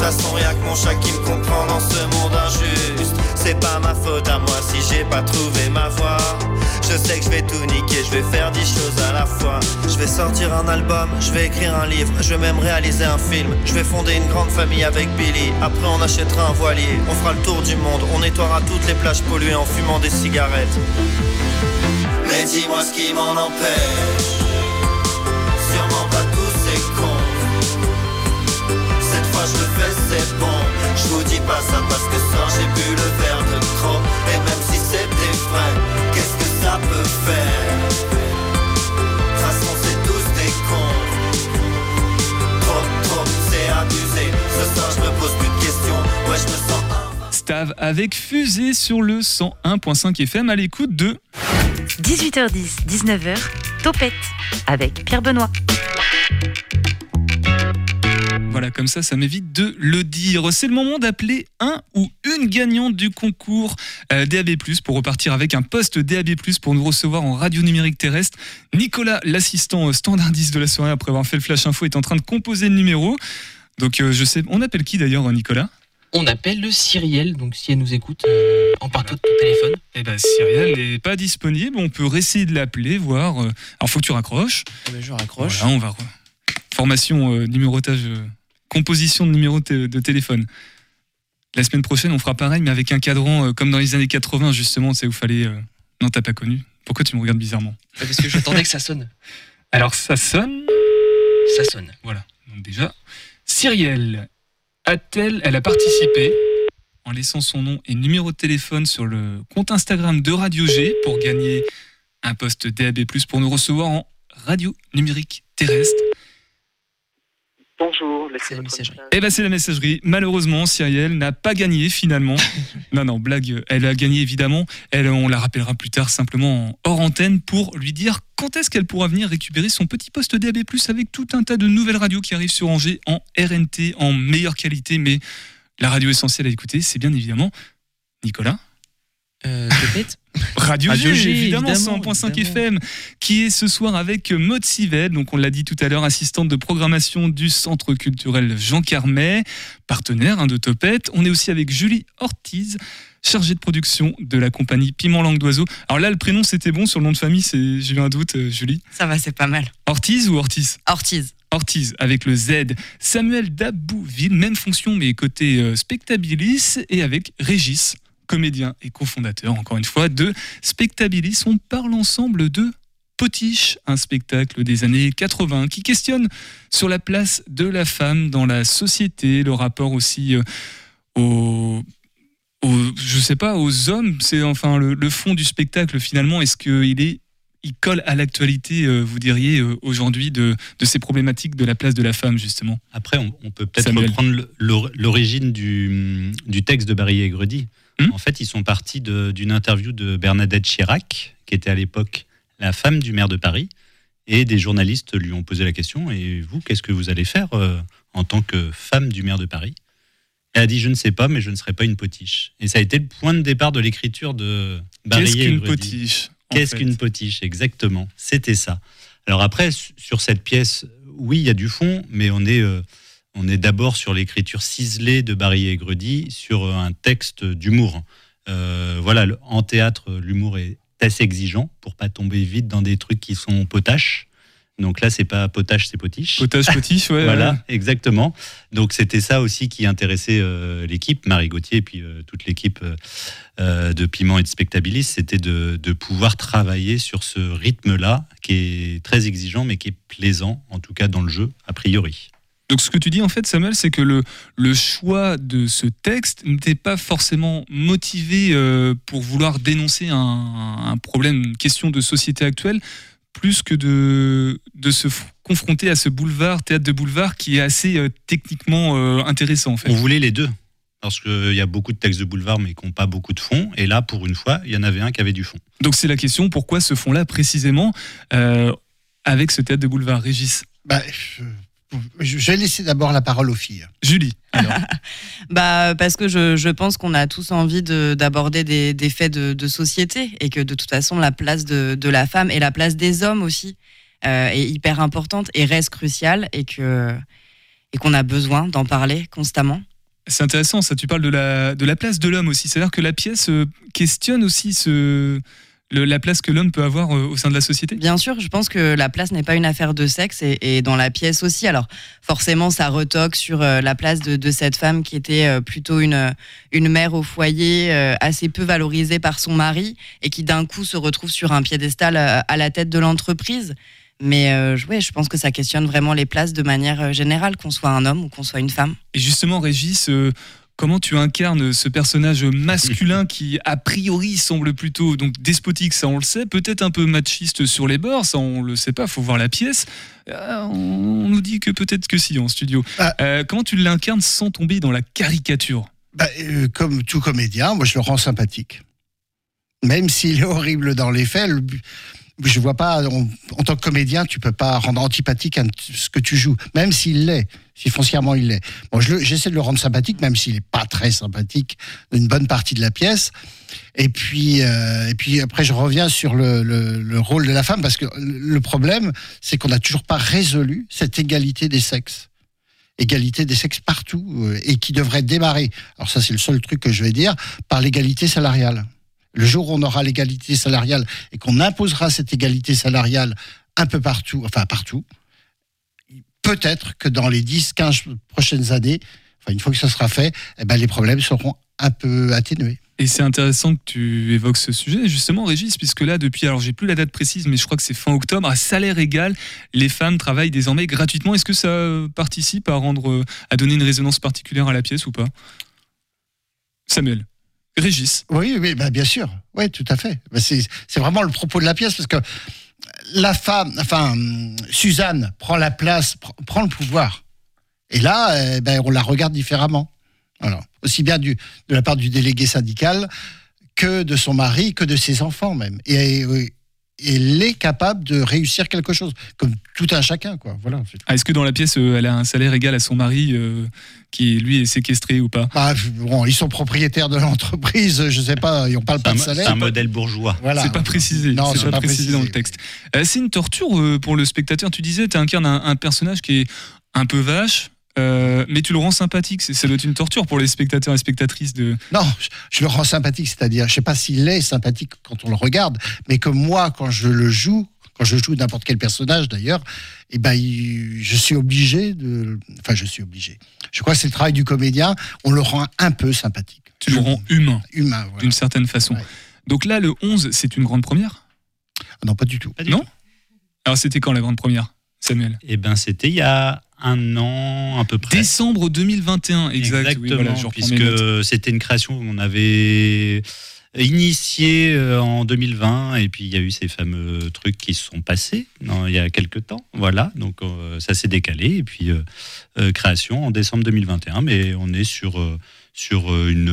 façon, y'a que mon chat qui me comprend dans ce monde injuste. C'est pas ma faute à moi si j'ai pas trouvé ma voie. Je sais que je vais tout niquer, je vais faire dix choses à la fois. Je vais sortir un album, je vais écrire un livre, je vais même réaliser un film. Je vais fonder une grande famille avec Billy. Après, on achètera un voilier, on fera le tour du monde, on nettoiera toutes les plages polluées en fumant des cigarettes. Mais dis-moi ce qui m'en empêche. Fois je le fais, c'est bon. Je vous dis pas ça parce que ça j'ai bu le verre de trop. Et même si c'était vrai, qu'est-ce que ça peut faire? De toute façon, c'est tous des cons. Trop, trop, c'est abusé. Ce soir, je me pose plus de questions. Ouais, je me sens. Stav avec Fusée sur le 101.5 FM à l'écoute de 18h10, 19h, Topette avec Pierre Benoît. Voilà, comme ça, ça m'évite de le dire. C'est le moment d'appeler un ou une gagnante du concours euh, DAB+, pour repartir avec un poste DAB+, pour nous recevoir en radio numérique terrestre. Nicolas, l'assistant standardiste de la soirée, après avoir fait le flash info, est en train de composer le numéro. Donc euh, je sais, on appelle qui d'ailleurs, Nicolas? On appelle le Cyriel, donc si elle nous écoute, euh, en partant de ton téléphone. Eh ben, Cyrielle n'est pas disponible. On peut réessayer de l'appeler, voir. Alors, faut que tu raccroches. Eh ben, je raccroche. Voilà, on va. Formation, euh, numérotage, euh, composition de numéro de, téléphone. La semaine prochaine, on fera pareil, mais avec un cadran euh, comme dans les années 80, justement, c'est où fallait. euh, Non, t'as pas connu. Pourquoi tu me regardes bizarrement? Parce que j'attendais que ça sonne. Alors, ça sonne. Ça sonne. Voilà. Donc, déjà, Cyrielle a-t-elle. Elle a participé en laissant son nom et numéro de téléphone sur le compte Instagram de Radio G pour gagner un poste DAB+, pour nous recevoir en radio numérique terrestre. Bonjour, laissez C'est la messagerie. message. Eh ben c'est la messagerie. Malheureusement, Cyrielle n'a pas gagné finalement. non, non, blague. Elle a gagné évidemment. Elle, on la rappellera plus tard simplement en hors antenne pour lui dire quand est-ce qu'elle pourra venir récupérer son petit poste DAB+, avec tout un tas de nouvelles radios qui arrivent sur Angers en RNT, en meilleure qualité. Mais la radio essentielle à écouter, c'est bien évidemment Nicolas. Euh, Topette Radio, Radio G, G, évidemment, évidemment, 100.5 évidemment. FM, qui est ce soir avec Maud Sivel, donc on l'a dit tout à l'heure, assistante de programmation du Centre culturel Jean Carmet, partenaire hein, de Topette. On est aussi avec Julie Ortiz, chargée de production de la compagnie Piment Langue d'Oiseau. Alors là, le prénom c'était bon, sur le nom de famille, c'est j'ai eu un doute, euh, Julie. Ça va, c'est pas mal. Ortiz ou Ortiz? Ortiz. Ortiz avec le Z, Samuel Dabouville, même fonction mais côté euh, Spectabilis et avec Régis, comédien et cofondateur encore une fois de Spectabilis. On parle ensemble de Potiche, un spectacle des années 80 qui questionne sur la place de la femme dans la société, le rapport aussi euh, aux aux- je sais pas, aux hommes. C'est enfin le, le fond du spectacle finalement. Est-ce qu'il est, il colle à l'actualité, euh, vous diriez euh, aujourd'hui, de, de ces problématiques de la place de la femme justement? Après, on, on peut peut-être reprendre l'origine du, du texte de Barry et En fait, ils sont partis d'une interview de Bernadette Chirac, qui était à l'époque la femme du maire de Paris. Et des journalistes lui ont posé la question Et vous, qu'est-ce que vous allez faire euh, en tant que femme du maire de Paris? Elle a dit Je ne sais pas, mais je ne serai pas une potiche. Et ça a été le point de départ de l'écriture de Qu'est-ce qu'une potiche Qu'est-ce qu'une potiche Exactement, c'était ça. Alors après, su- sur cette pièce, oui, il y a du fond, mais on est, euh, on est d'abord sur l'écriture ciselée de Barry et Gredy, sur euh, un texte d'humour. Euh, voilà, le- en théâtre, l'humour est assez exigeant pour pas tomber vite dans des trucs qui sont potaches. Donc là, c'est pas potache, c'est potiche. Potage potiche, ouais. Voilà, ouais. exactement. Donc c'était ça aussi qui intéressait euh, l'équipe, Marie Gauthier et puis euh, toute l'équipe euh, de Piment et de Spectabilis, c'était de, de pouvoir travailler sur ce rythme-là qui est très exigeant mais qui est plaisant, en tout cas dans le jeu, a priori. Donc ce que tu dis en fait, Samuel, c'est que le, le choix de ce texte n'était pas forcément motivé euh, pour vouloir dénoncer un, un problème, une question de société actuelle, plus que de, de se confronter à ce boulevard, théâtre de boulevard, qui est assez euh, techniquement euh, intéressant en fait. On voulait les deux. Parce qu'il y a beaucoup de textes de boulevard mais qui n'ont pas beaucoup de fond. Et là, pour une fois, il y en avait un qui avait du fond. Donc c'est la question, pourquoi ce fond-là précisément euh, avec ce théâtre de boulevard, Régis? Bah, je, je vais laisser d'abord la parole aux filles. Julie, alors. Bah, parce que je, je pense qu'on a tous envie de- d'aborder des, des faits de, de société et que de toute façon, la place de, de la femme et la place des hommes aussi euh, est hyper importante et reste cruciale et que et qu'on a besoin d'en parler constamment. C'est intéressant, ça. Tu parles de la, de la place de l'homme aussi. C'est-à-dire que la pièce euh, questionne aussi ce, le- la place que l'homme peut avoir euh, au sein de la société? Bien sûr, je pense que la place n'est pas une affaire de sexe et, et dans la pièce aussi. Alors forcément, ça retoque sur euh, la place de, de cette femme qui était euh, plutôt une, une mère au foyer, assez peu valorisée par son mari et qui d'un coup se retrouve sur un piédestal à la tête de l'entreprise. Mais euh, je- ouais, je pense que ça questionne vraiment les places de manière générale, qu'on soit un homme ou qu'on soit une femme. Et justement, Régis, euh, comment tu incarnes ce personnage masculin qui, a priori, semble plutôt donc despotique, ça on le sait, peut-être un peu machiste sur les bords, ça on le sait pas, faut voir la pièce. Euh, on nous dit que peut-être que si en studio. Ah. Euh, comment tu l'incarnes sans tomber dans la caricature? Bah, euh, comme tout comédien, moi je le rends sympathique. Même s'il est horrible dans les faits, le but- je vois pas, en, tant que comédien, tu peux pas rendre antipathique ce que tu joues, même s'il l'est, si foncièrement il l'est. Bon, j'essaie de le rendre sympathique, même s'il est pas très sympathique une bonne partie de la pièce. Et puis, euh, et puis après, je reviens sur le, le- le rôle de la femme, parce que le problème, c'est qu'on n'a toujours pas résolu cette égalité des sexes. égalité des sexes partout euh, et qui devrait démarrer. Alors ça, c'est le seul truc que je vais dire par l'égalité salariale. Le jour où on aura l'égalité salariale et qu'on imposera cette égalité salariale un peu partout, enfin partout, peut-être que dans les 10-15 prochaines années, enfin une fois que ça sera fait, eh ben, les problèmes seront un peu atténués. Et c'est intéressant que tu évoques ce sujet, justement, Régis, puisque là, depuis, alors j'ai plus la date précise, mais je crois que c'est fin octobre, à salaire égal, les femmes travaillent désormais gratuitement. Est-ce que ça participe à rendre, à donner une résonance particulière à la pièce ou pas? Samuel. Régis. Oui, oui, bah, bien sûr. Oui, tout à fait. Bah, c'est vraiment le propos de la pièce parce que la femme, enfin, Suzanne prend la place, pr- prend le pouvoir. Et là, eh ben, on la regarde différemment. Alors, aussi bien de la part du délégué syndical que de son mari, que de ses enfants même. Et, elle est capable de réussir quelque chose, comme tout un chacun, quoi. Voilà. Ah, Est-ce que dans la pièce, euh, elle a un salaire égal à son mari euh, qui, lui, est séquestré ou pas? Bah, bon, ils sont propriétaires de l'entreprise, je sais pas, ils n'ont pas de salaire. C'est un modèle bourgeois. Voilà. C'est pas précisé. Non, c'est pas, précisé dans le texte. Euh, c'est une torture euh, pour le spectateur. Tu disais, tu incarnes un, un personnage qui est un peu vache, euh, mais tu le rends sympathique. C'est- Ça doit être une torture pour les spectateurs et spectatrices de. Non, je, je le rends sympathique, c'est-à-dire, je sais pas s'il est sympathique quand on le regarde, mais que moi, quand je le joue, quand je joue n'importe quel personnage d'ailleurs, eh ben, il- je suis obligé de, enfin, je suis obligé. Je crois que c'est le travail du comédien, on le rend un peu sympathique. Tu le rends humain, Humain, voilà. d'une certaine façon. Ouais. Donc là, le 11, c'est une grande première? Non, pas du tout. Non Alors c'était quand la grande première, Samuel? Eh ben, c'était il y a un an à peu près. Décembre 2020, exact. Oui, Exactement, voilà, puisque c'était une création qu'on avait initiée euh, en 2020 et puis il y a eu ces fameux trucs qui se sont passés non, il y a quelques temps. Voilà, donc euh, ça s'est décalé et puis euh, euh, création en décembre 2021, mais on est sur, sur une,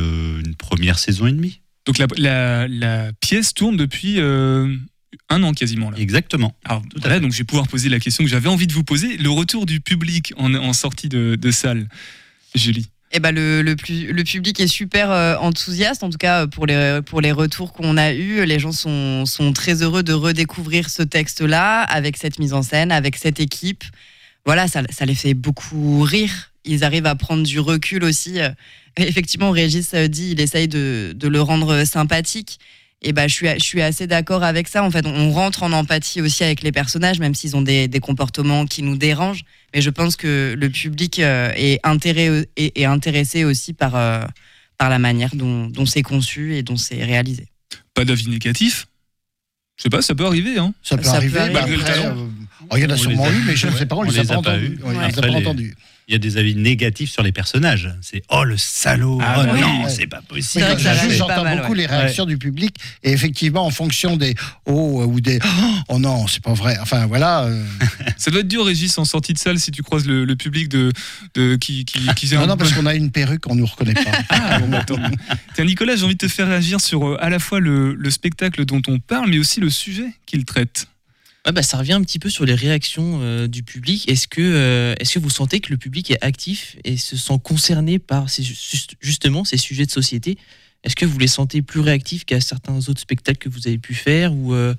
une première saison et demie. Donc la, la- la pièce tourne depuis un an quasiment. Là. Exactement. Alors Tout voilà, donc je vais pouvoir poser la question que j'avais envie de vous poser. Le retour du public en, en sortie de, de salle, Julie? Eh ben le, le, plus- le public est super euh, enthousiaste, en tout cas pour les, pour les retours qu'on a eus. Les gens sont, sont très heureux de redécouvrir ce texte-là, avec cette mise en scène, avec cette équipe. Voilà, ça, ça les fait beaucoup rire. Ils arrivent à prendre du recul aussi. Euh, Effectivement, Régis euh, dit, il essaye de, de le rendre sympathique. Et ben, je suis, je suis assez d'accord avec ça. En fait, on rentre en empathie aussi avec les personnages, même s'ils ont des, des comportements qui nous dérangent. Mais je pense que le public euh, est, intéré- est- est intéressé aussi par, euh, par la manière dont, dont c'est conçu et dont c'est réalisé. Pas d'avis négatif Je sais pas, ça peut arriver. Hein. Ça peut Ça peut arriver. bah, Malgré le talent. Oh, il y en a On sûrement a- eu, mais je ne sais pas, on, On les a les pas a pas entendus. Ouais, Après, les-. Il y a des avis négatifs sur les personnages. C'est oh le salaud, Ah, oh bah oui. non, Ouais. c'est pas possible. J'entends mal, beaucoup ouais. les réactions du public et effectivement en fonction des oh ou des oh non c'est pas vrai enfin voilà euh, Ça doit être dur, Régis, en sortie de salle, si tu croises le, le public de, de qui, qui, qui non, un non parce qu'on a une perruque on nous reconnaît pas Ah, bon, attends. Tiens, Nicolas, j'ai envie de te faire réagir sur euh, à la fois le, le spectacle dont on parle, mais aussi le sujet qu'il traite. Ouais, bah, ça revient un petit peu sur les réactions euh, du public. Est-ce que, euh, est-ce que vous sentez que le public est actif et se sent concerné par ces, juste- justement ces sujets de société? Est-ce que vous les sentez plus réactifs qu'à certains autres spectacles que vous avez pu faire ou euh,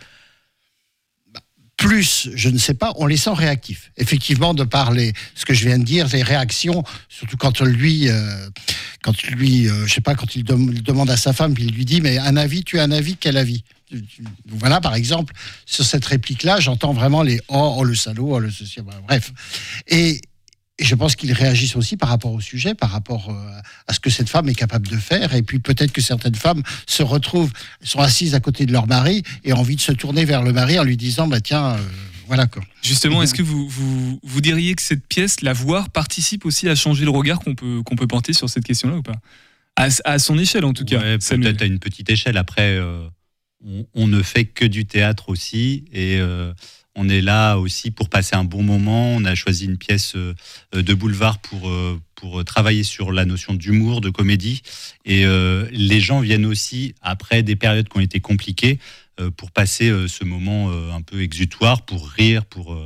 plus je ne sais pas on les sent réactifs. Effectivement de par les, ce que je viens de dire les réactions surtout quand lui euh, quand lui euh, je sais pas quand il, dem- il demande à sa femme puis il lui dit mais un avis tu as un avis quel avis? Voilà par exemple sur cette réplique là j'entends vraiment les oh, oh le salaud oh le ceci voilà, bref. Et et je pense qu'ils réagissent aussi par rapport au sujet, par rapport euh, à ce que cette femme est capable de faire. Et puis peut-être que certaines femmes se retrouvent, sont assises à côté de leur mari et ont envie de se tourner vers le mari en lui disant, bah tiens, euh, voilà quoi. Justement, est-ce que vous, vous, vous diriez que cette pièce, la voir, participe aussi à changer le regard qu'on peut, qu'on peut porter sur cette question-là ou pas? À, à son échelle, en tout cas. Ouais, peut-être à une petite échelle. Après, euh, on, on ne fait que du théâtre aussi, et euh, on est là aussi pour passer un bon moment. On a choisi une pièce euh, de boulevard pour euh, pour travailler sur la notion d'humour, de comédie, et euh, les gens viennent aussi après des périodes qui ont été compliquées pour passer ce moment un peu exutoire, pour rire, pour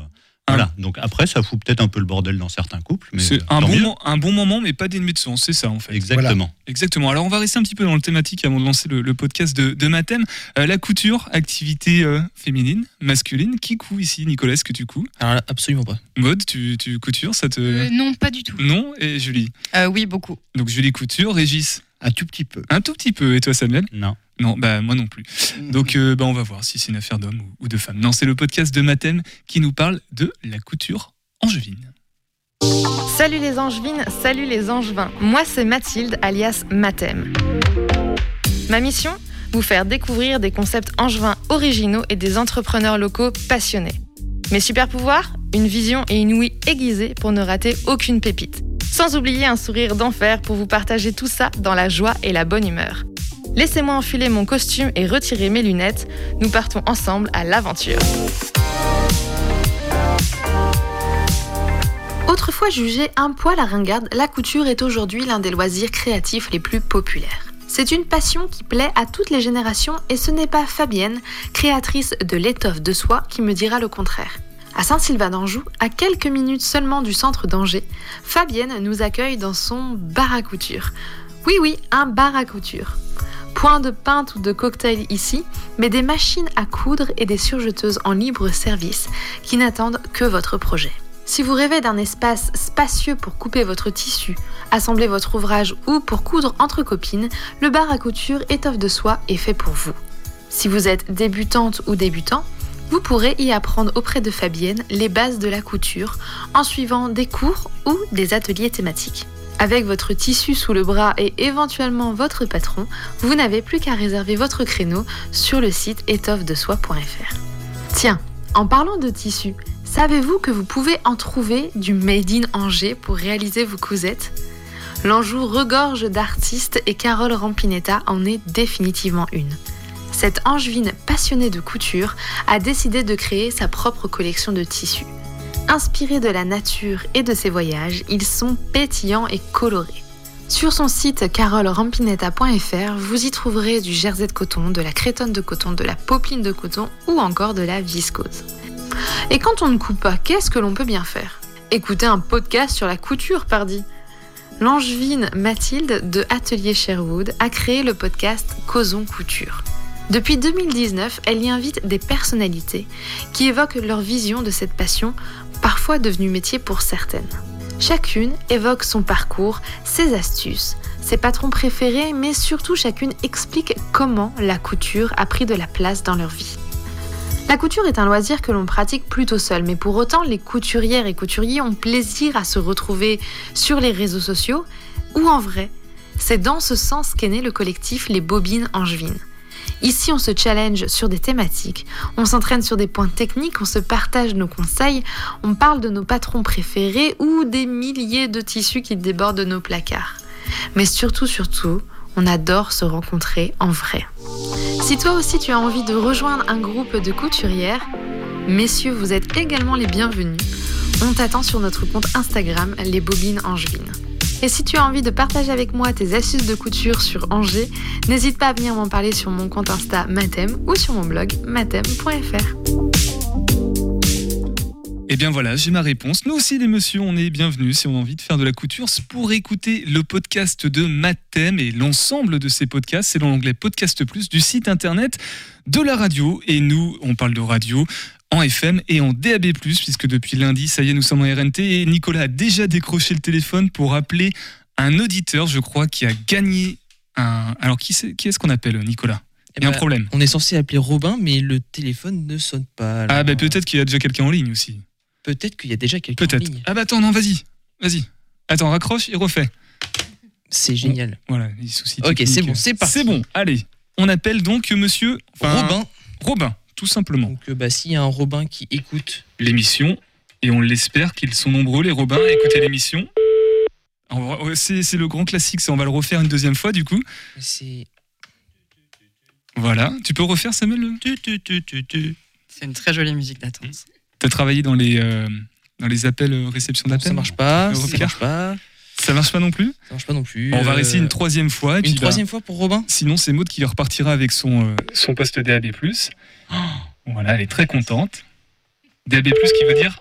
Voilà. Donc après, ça fout peut-être un peu le bordel dans certains couples, mais C'est un bon, mo- un bon moment, mais pas dénué de sens, c'est ça en fait. Exactement. Exactement. Alors on va rester un petit peu dans le thématique avant de lancer le, le podcast de, de ma thème. Euh, la couture, activité euh, féminine, masculine. Qui coud ici, Nicolas Est-ce que tu couds? Alors là, absolument pas. Mode, tu, tu coutures, ça te. Euh, non, pas du tout. Non? Et Julie? Euh, oui, beaucoup. Donc Julie couture, Régis? Un tout petit peu. Un tout petit peu. Et toi, Samuel? Non. Non, bah moi non plus. Donc euh, bah, on va voir si c'est une affaire d'homme ou, ou de femme. Non, c'est le podcast de Mathem qui nous parle de la couture angevine. Salut les angevines, salut les angevins. Moi c'est Mathilde alias Mathem. Ma mission? Vous faire découvrir des concepts angevins originaux et des entrepreneurs locaux passionnés. Mes super pouvoirs? Une vision et une ouïe aiguisée pour ne rater aucune pépite. Sans oublier un sourire d'enfer pour vous partager tout ça dans la joie et la bonne humeur. Laissez-moi enfiler mon costume et retirer mes lunettes. Nous partons ensemble à l'aventure. Autrefois jugée un poil à ringarde, la couture est aujourd'hui l'un des loisirs créatifs les plus populaires. C'est une passion qui plaît à toutes les générations et ce n'est pas Fabienne, créatrice de l'étoffe de soie, qui me dira le contraire. À Saint-Sylvain d'Anjou, à quelques minutes seulement du centre d'Angers, Fabienne nous accueille dans son bar à couture. Oui oui, un bar à couture. Point de pinte ou de cocktail ici, mais des machines à coudre et des surjeteuses en libre service qui n'attendent que votre projet. Si vous rêvez d'un espace spacieux pour couper votre tissu, assembler votre ouvrage ou pour coudre entre copines, le bar à couture étoffe de soie est fait pour vous. Si vous êtes débutante ou débutant, vous pourrez y apprendre auprès de Fabienne les bases de la couture en suivant des cours ou des ateliers thématiques. Avec votre tissu sous le bras et éventuellement votre patron, vous n'avez plus qu'à réserver votre créneau sur le site étoffedesoie.fr. Tiens, en parlant de tissu, savez-vous que vous pouvez en trouver du Made in Angers pour réaliser vos cousettes L'Anjou regorge d'artistes et Carole Rampinetta en est définitivement une. Cette angevine passionnée de couture a décidé de créer sa propre collection de tissus. Inspirés de la nature et de ses voyages, ils sont pétillants et colorés. Sur son site carolerampinetta.fr, vous y trouverez du jersey de coton, de la crétonne de coton, de la popeline de coton ou encore de la viscose. Et quand on ne coupe pas, qu'est-ce que l'on peut bien faire? Écouter un podcast sur la couture, pardi. L'angevine Mathilde de Atelier Sherwood a créé le podcast Causons Couture. Depuis 2019, elle y invite des personnalités qui évoquent leur vision de cette passion, parfois devenue métier pour certaines. Chacune évoque son parcours, ses astuces, ses patrons préférés, mais surtout chacune explique comment la couture a pris de la place dans leur vie. La couture est un loisir que l'on pratique plutôt seul, mais pour autant, les couturières et couturiers ont plaisir à se retrouver sur les réseaux sociaux ou en vrai. C'est dans ce sens qu'est né le collectif Les Bobines Angevines. Ici, on se challenge sur des thématiques, on s'entraîne sur des points techniques, on se partage nos conseils, on parle de nos patrons préférés ou des milliers de tissus qui débordent de nos placards. Mais surtout, surtout, on adore se rencontrer en vrai. Si toi aussi tu as envie de rejoindre un groupe de couturières, messieurs, vous êtes également les bienvenus. On t'attend sur notre compte Instagram, les bobines angevines. Et si tu as envie de partager avec moi tes astuces de couture sur Angers, n'hésite pas à venir m'en parler sur mon compte Insta Matem ou sur mon blog matem.fr. Eh bien voilà, j'ai ma réponse. Nous aussi, les messieurs, on est bienvenus si on a envie de faire de la couture. Pour écouter le podcast de Mathem et l'ensemble de ces podcasts, c'est dans l'onglet Podcast Plus du site internet de la radio. Et nous, on parle de radio en FM et en DAB+, puisque depuis lundi, ça y est, nous sommes en RNT et Nicolas a déjà décroché le téléphone pour appeler un auditeur, je crois, qui a gagné un... Alors, qui, est-ce qu'on appelle, Nicolas? Eh Il y a un ben, problème. On est censé appeler Robin, mais le téléphone ne sonne pas. Ah, alors, bah peut-être qu'il y a déjà quelqu'un en ligne aussi. Peut-être qu'il y a déjà quelqu'un en Peut-être. ligne. Ah bah attends, non, vas-y. Vas-y. Attends, raccroche et refais. C'est génial. Voilà, les soucis Ok, c'est bon, c'est parti. C'est bon, allez. On appelle donc monsieur enfin, Robin. Robin, tout simplement. Donc, euh, bah, s'il y a un Robin qui écoute, L'émission, et on l'espère qu'ils sont nombreux, les Robins, à écouter l'émission. C'est c'est le grand classique, ça, on va le refaire une deuxième fois du coup. c'est. Voilà, tu peux refaire Samuel le- C'est une très jolie musique d'attente. T'as travaillé dans les, euh, dans les appels euh, réception d'appels Ça marche pas, ça marche pas, Ça marche pas non plus ça marche pas non plus. Bon, On va Euh, réessayer une troisième fois. et puis, Une bah, troisième fois pour Robin Sinon, c'est Maud qui repartira avec son, euh, son poste DAB+. Voilà, elle est très contente. DAB+, qui veut dire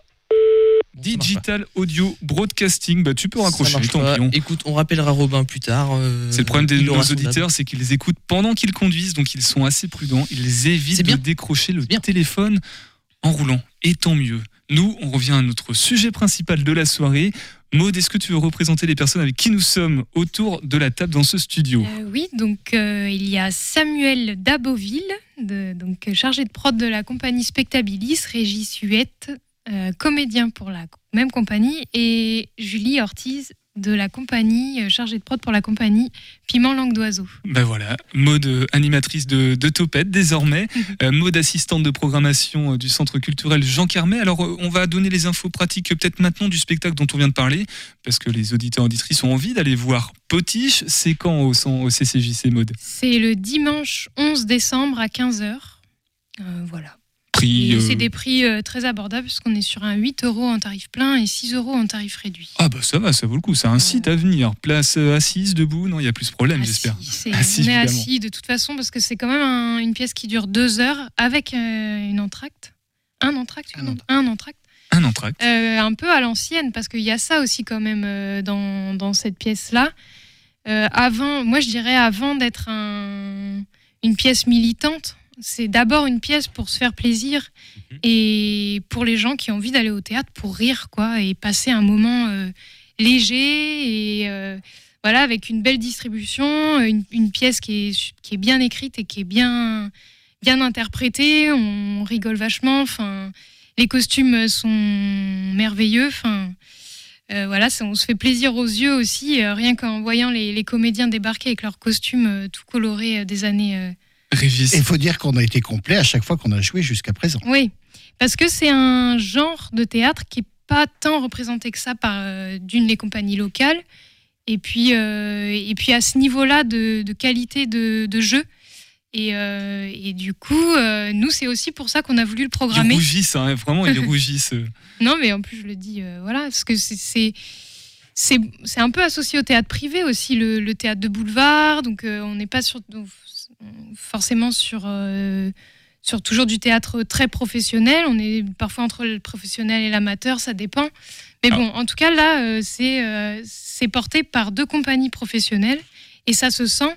Digital Audio Broadcasting. Bah, tu peux raccrocher, tant pis, on- Écoute, on rappellera Robin plus tard. euh, C'est le problème de nos auditeurs, c'est qu'ils écoutent pendant qu'ils conduisent, donc ils sont assez prudents. Ils évitent de décrocher le téléphone en roulant. Et tant mieux. Nous, on revient à notre sujet principal de la soirée. Maud, est-ce que tu veux représenter les personnes avec qui nous sommes autour de la table dans ce studio? Euh, oui, donc euh, il y a Samuel Daboville, donc chargé de prod de la compagnie Spectabilis, Régis Huette, euh, comédien pour la même compagnie, et Julie Ortiz de la compagnie, euh, chargée de prod pour la compagnie Piment Langue d'Oiseau. Ben voilà, Maud, euh, animatrice de, de Topette désormais, euh, Maud, assistante de programmation euh, du Centre culturel Jean Carmet. Alors, euh, on va donner les infos pratiques euh, peut-être maintenant du spectacle dont on vient de parler, parce que les auditeurs et auditrices ont envie d'aller voir Potiche. C'est quand au, CCJC Maud C'est le dimanche 11 décembre à 15h. voilà. Prix, Et euh, c'est des prix euh, très abordables, puisqu'on est sur un 8 euros en tarif plein et 6 euros en tarif réduit. Ah bah ça va, ça vaut le coup, c'est un site à venir. Place euh, assise, debout, non, il y a plus de problème, j'espère. C'est- on est assis de toute façon parce que c'est quand même un- une pièce qui dure deux heures avec une entracte. Un entracte, un entracte. Un entracte. Euh, un peu à l'ancienne parce qu'il y a ça aussi quand même dans, dans cette pièce-là. Euh, avant, moi je dirais avant d'être un- une pièce militante, c'est d'abord une pièce pour se faire plaisir et pour les gens qui ont envie d'aller au théâtre pour rire quoi et passer un moment euh, léger et euh, voilà avec une belle distribution, une, une pièce qui est, qui est bien écrite et qui est bien bien interprétée. On rigole vachement. Enfin, les costumes sont merveilleux. Enfin, euh, voilà, on se fait plaisir aux yeux aussi, euh, rien qu'en voyant les, les comédiens débarquer avec leurs costumes euh, tout colorés des années. Et il faut dire qu'on a été complet à chaque fois qu'on a joué jusqu'à présent. Oui, parce que c'est un genre de théâtre qui est pas tant représenté que ça par euh, d'une les compagnies locales. Et puis, euh, et puis à ce niveau-là de, de qualité de, de jeu. Et, euh, et du coup, euh, nous, c'est aussi pour ça qu'on a voulu le Ils programmer. rougissent, hein, vraiment, ils rougissent. Non, mais en plus, je le dis, euh, voilà, parce que c'est- c'est. C'est c'est un peu associé au théâtre privé aussi, le, le théâtre de boulevard. Donc, euh, on n'est pas sur, forcément sur, euh, sur toujours du théâtre très professionnel. On est parfois entre le professionnel et l'amateur, ça dépend. Mais bon, en tout cas, là, euh, c'est euh, c'est porté par deux compagnies professionnelles et ça se sent.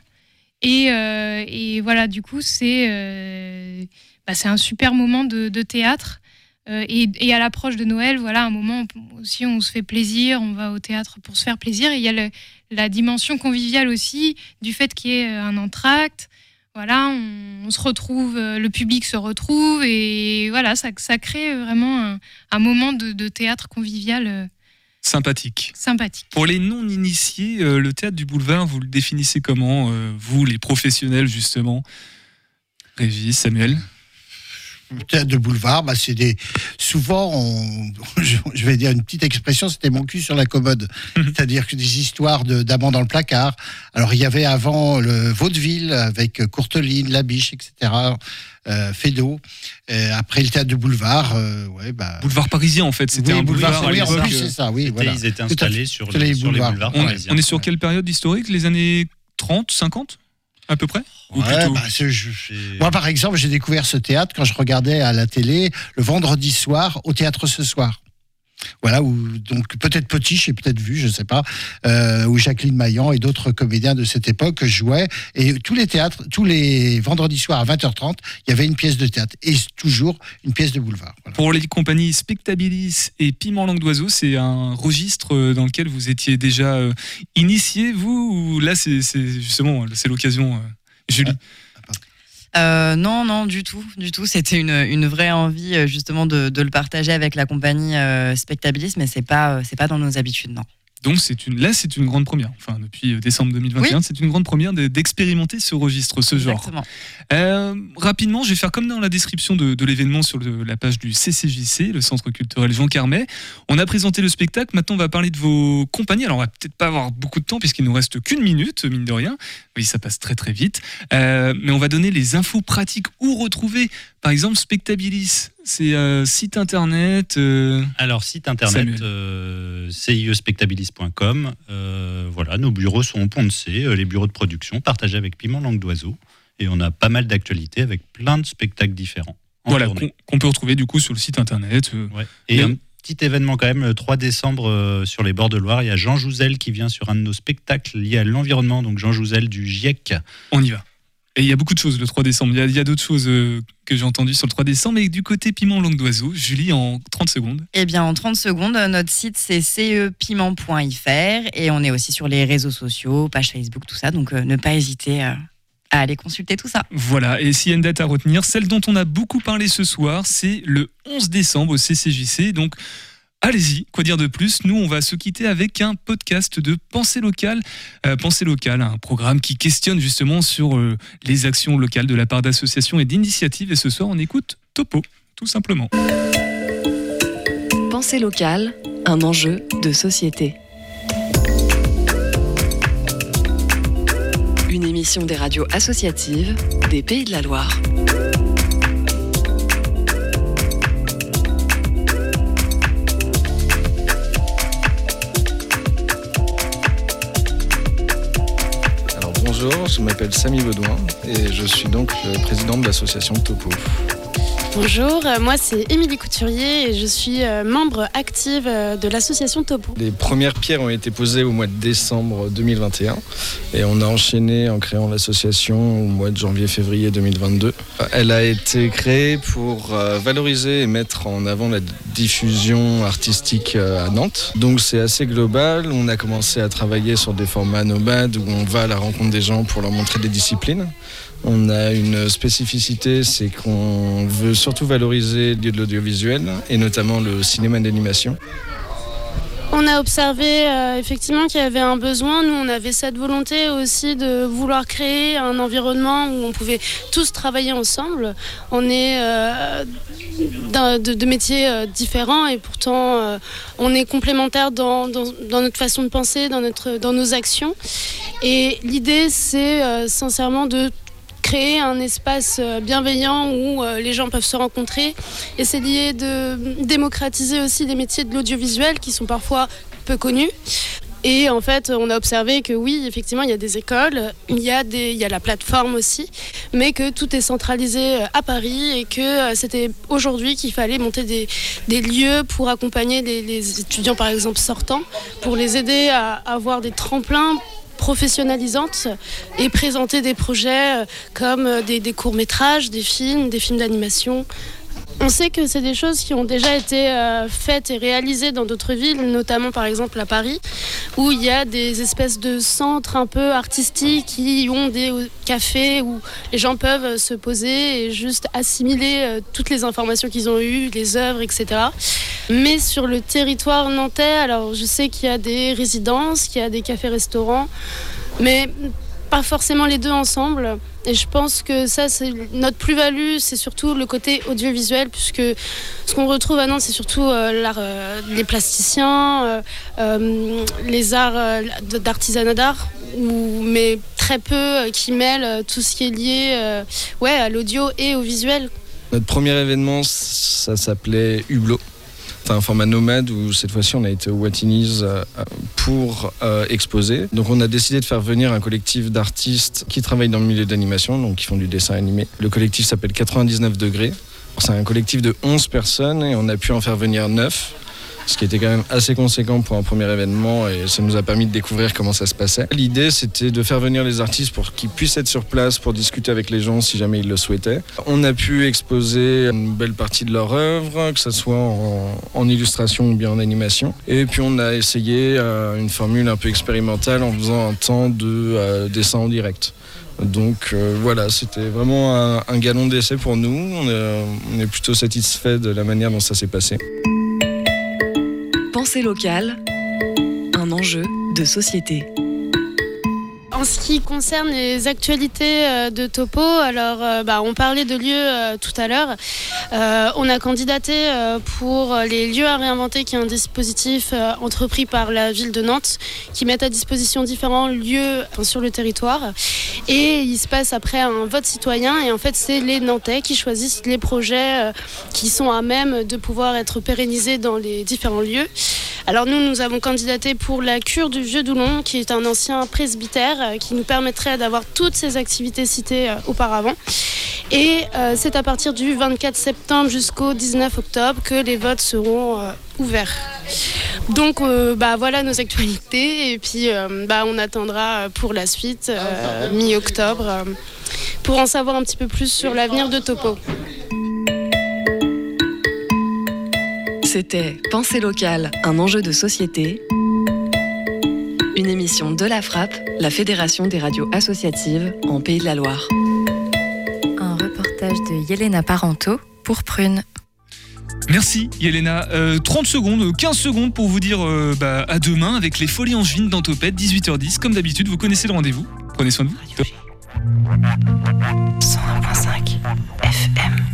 Et, et voilà, du coup, c'est bah, un super moment de, de théâtre. Et, et à l'approche de Noël, voilà, un moment aussi on se fait plaisir, on va au théâtre pour se faire plaisir. Et il y a le- la dimension conviviale aussi du fait qu'il y ait un entracte. Voilà, on, on se retrouve, euh, le public se retrouve et voilà, ça, ça crée vraiment un, un moment de, de théâtre convivial euh, Sympathique. sympathique. Pour les non-initiés, euh, le théâtre du boulevard, vous le définissez comment, euh, vous, les professionnels, justement? Régis, Samuel? De boulevard, bah, c'est des. Souvent, on- je vais dire une petite expression, c'était mon cul sur la commode. C'est-à-dire que des histoires de- d'amants dans le placard. Alors, il y avait avant le vaudeville avec Courteline, Labiche, etc. Euh, Fédot. Euh, après le théâtre de boulevard, euh, ouais, bah. Boulevard parisien, en fait, c'était Oui, un boulevard, boulevard. oui, c'est ça, oui. Voilà. ils étaient installés sur les- sur les boulevards. on est sur quelle période historique Les années 30, 50 à peu près Ou Ouais, plutôt bah, je- Moi, par exemple, j'ai découvert ce théâtre quand je regardais à la télé le vendredi soir au théâtre ce soir. Voilà, où donc peut-être Potiche et peut-être vu, je sais pas, euh, où Jacqueline Maillan et d'autres comédiens de cette époque jouaient. Et tous les théâtres, tous les vendredis soirs à 20h30, il y avait une pièce de théâtre et toujours une pièce de boulevard. Pour les compagnies Spectabilis et Piment Langue d'Oiseau, c'est un registre euh, dans lequel vous étiez déjà euh, initié, vous ou Là, c'est justement c'est l'occasion. Julie? Euh, non, non, du tout, du tout. C'était une, une vraie envie euh, justement de, de le partager avec la compagnie euh, Spectabilis, mais c'est pas, euh, c'est pas dans nos habitudes, non. Donc c'est une, là, c'est une grande première. Enfin, depuis décembre 2021, Oui. c'est une grande première de- d'expérimenter ce registre, ce genre. Exactement. Euh, rapidement, je vais faire comme dans la description de, de l'événement sur le- la page du CCJC, le Centre culturel Jean Carmet. On a présenté le spectacle. Maintenant, on va parler de vos compagnies. Alors, on va peut-être pas avoir beaucoup de temps puisqu'il nous reste qu'une minute, mine de rien. Oui, ça passe très très vite. Euh, mais on va donner les infos pratiques où retrouver, par exemple, Spectabilis. C'est euh, site internet. euh, Alors, site internet, euh, ciespectabilis.com. Voilà, nos bureaux sont au Pont de C, les bureaux de production partagés avec Piment Langue d'Oiseau. Et on a pas mal d'actualités avec plein de spectacles différents. en Voilà, qu'on peut retrouver du coup sur le site internet. Et un petit événement quand même, le 3 décembre euh, sur les bords de Loire. Il y a Jean Jouzel qui vient sur un de nos spectacles liés à l'environnement. Donc Jean Jouzel du GIEC. On y va. Et il y a beaucoup de choses le 3 décembre. Il y a, d'autres choses euh, que j'ai entendues sur le 3 décembre. Mais du côté piment langue d'oiseau, Julie, en 30 secondes. Eh bien, en 30 secondes, notre site c'est cepiment.fr et on est aussi sur les réseaux sociaux, page Facebook, tout ça. Donc, euh, ne pas hésiter euh, à aller consulter tout ça. Voilà, et s'il y a une date à retenir, celle dont on a beaucoup parlé ce soir, c'est le 11 décembre au CCJC. Donc, allez-y, quoi dire de plus? Nous, on va se quitter avec un podcast de Pensée locale. Euh, Pensée locale, un programme qui questionne justement sur euh, les actions locales de la part d'associations et d'initiatives. Et ce soir, on écoute Topo, tout simplement. Pensée locale, un enjeu de société. Des radios associatives des Pays de la Loire. Alors bonjour, je m'appelle Samy Baudouin et je suis donc le président de l'association Topo. Bonjour, euh, moi c'est Émilie Couturier et je suis euh, membre active euh, de l'association Topo. Les premières pierres ont été posées au mois de décembre 2021 et on a enchaîné en créant l'association au mois de janvier-février 2022. Elle a été créée pour valoriser et mettre en avant la diffusion artistique euh, à Nantes. Donc c'est assez global. On a commencé à travailler sur des formats nomades où on va à la rencontre des gens pour leur montrer des disciplines. On a une spécificité, c'est qu'on veut surtout valoriser l'audiovisuel et notamment le cinéma d'animation. On a observé euh, effectivement qu'il y avait un besoin. Nous, on avait cette volonté aussi de vouloir créer un environnement où on pouvait tous travailler ensemble. On est euh, de, métiers euh, différents et pourtant on est complémentaires dans, dans- notre façon de penser, dans, notre, dans nos actions. Et l'idée, c'est sincèrement de créer un espace euh, bienveillant où euh, les gens peuvent se rencontrer. Essayer de démocratiser aussi les métiers de l'audiovisuel qui sont parfois peu connus. Et en fait, on a observé que oui, effectivement, il y a des écoles, il y a, des, il y a la plateforme aussi, mais que tout est centralisé euh, à Paris et que c'était aujourd'hui qu'il fallait monter des, des lieux pour accompagner les étudiants, par exemple, sortants, pour les aider à avoir des tremplins professionnalisantes et présenter des projets euh, comme euh, des, des courts-métrages, des films, des films d'animation. On sait que c'est des choses qui ont déjà été euh, faites et réalisées dans d'autres villes, notamment par exemple à Paris, où il y a des espèces de centres un peu artistiques qui ont des cafés où les gens peuvent euh, se poser et juste assimiler euh, toutes les informations qu'ils ont eues, les œuvres, etc. Mais sur le territoire nantais, alors je sais qu'il y a des résidences, qu'il y a des cafés-restaurants, mais pas forcément les deux ensemble. Et je pense que ça, c'est notre plus-value, c'est surtout le côté audiovisuel, puisque ce qu'on retrouve à Nantes, c'est surtout euh, l'art, euh, les plasticiens, euh, euh, les arts euh, d'artisanat d'art, mais très peu euh, qui mêlent euh, tout ce qui est lié euh, ouais, à l'audio et au visuel. Notre premier événement, ça s'appelait Hublot. C'est un format nomade où cette fois-ci on a été au Watinis euh, pour euh, exposer. Donc on a décidé de faire venir un collectif d'artistes qui travaillent dans le milieu d'animation, donc qui font du dessin animé. Le collectif s'appelle 99 degrés. C'est un collectif de 11 personnes et on a pu en faire venir 9 ce qui était quand même assez conséquent pour un premier événement et ça nous a permis de découvrir comment ça se passait. L'idée c'était de faire venir les artistes pour qu'ils puissent être sur place pour discuter avec les gens si jamais ils le souhaitaient. On a pu exposer une belle partie de leur œuvre, que ce soit en, illustration ou bien en animation. Et puis on a essayé euh, une formule un peu expérimentale en faisant un temps de euh, dessin en direct. Donc euh, voilà, c'était vraiment un, un galon d'essai pour nous. On est, on est plutôt satisfait de la manière dont ça s'est passé. Pensée locale, un enjeu de société. En ce qui concerne les actualités euh, de Topo, alors euh, bah, on parlait de lieux euh, tout à l'heure. On a candidaté pour les lieux à réinventer, qui est un dispositif entrepris par la ville de Nantes, qui met à disposition différents lieux enfin, sur le territoire. Et il se passe après un vote citoyen. Et en fait, c'est les Nantais qui choisissent les projets qui sont à même de pouvoir être pérennisés dans les différents lieux. Alors nous, nous avons candidaté pour la cure du Vieux Doulon, qui est un ancien presbytère, euh, qui nous permettrait d'avoir toutes ces activités citées euh, auparavant. Et euh, c'est à partir du 24 septembre jusqu'au 19 octobre que les votes seront ouverts. Donc bah, voilà nos actualités et puis bah, on attendra pour la suite mi-octobre pour en savoir un petit peu plus sur l'avenir de Topo. C'était Pensée locale, un enjeu de société une émission de la Frappe, la Fédération des radios associatives en Pays de la Loire. Un reportage de Yelena Parento pour Prune. Merci Yelena. Euh, 30 secondes, 15 secondes pour vous dire euh, bah, à demain avec les Folies Angevines dans 18h10. Comme d'habitude, vous connaissez le rendez-vous. Prenez soin de vous. 101.5 FM.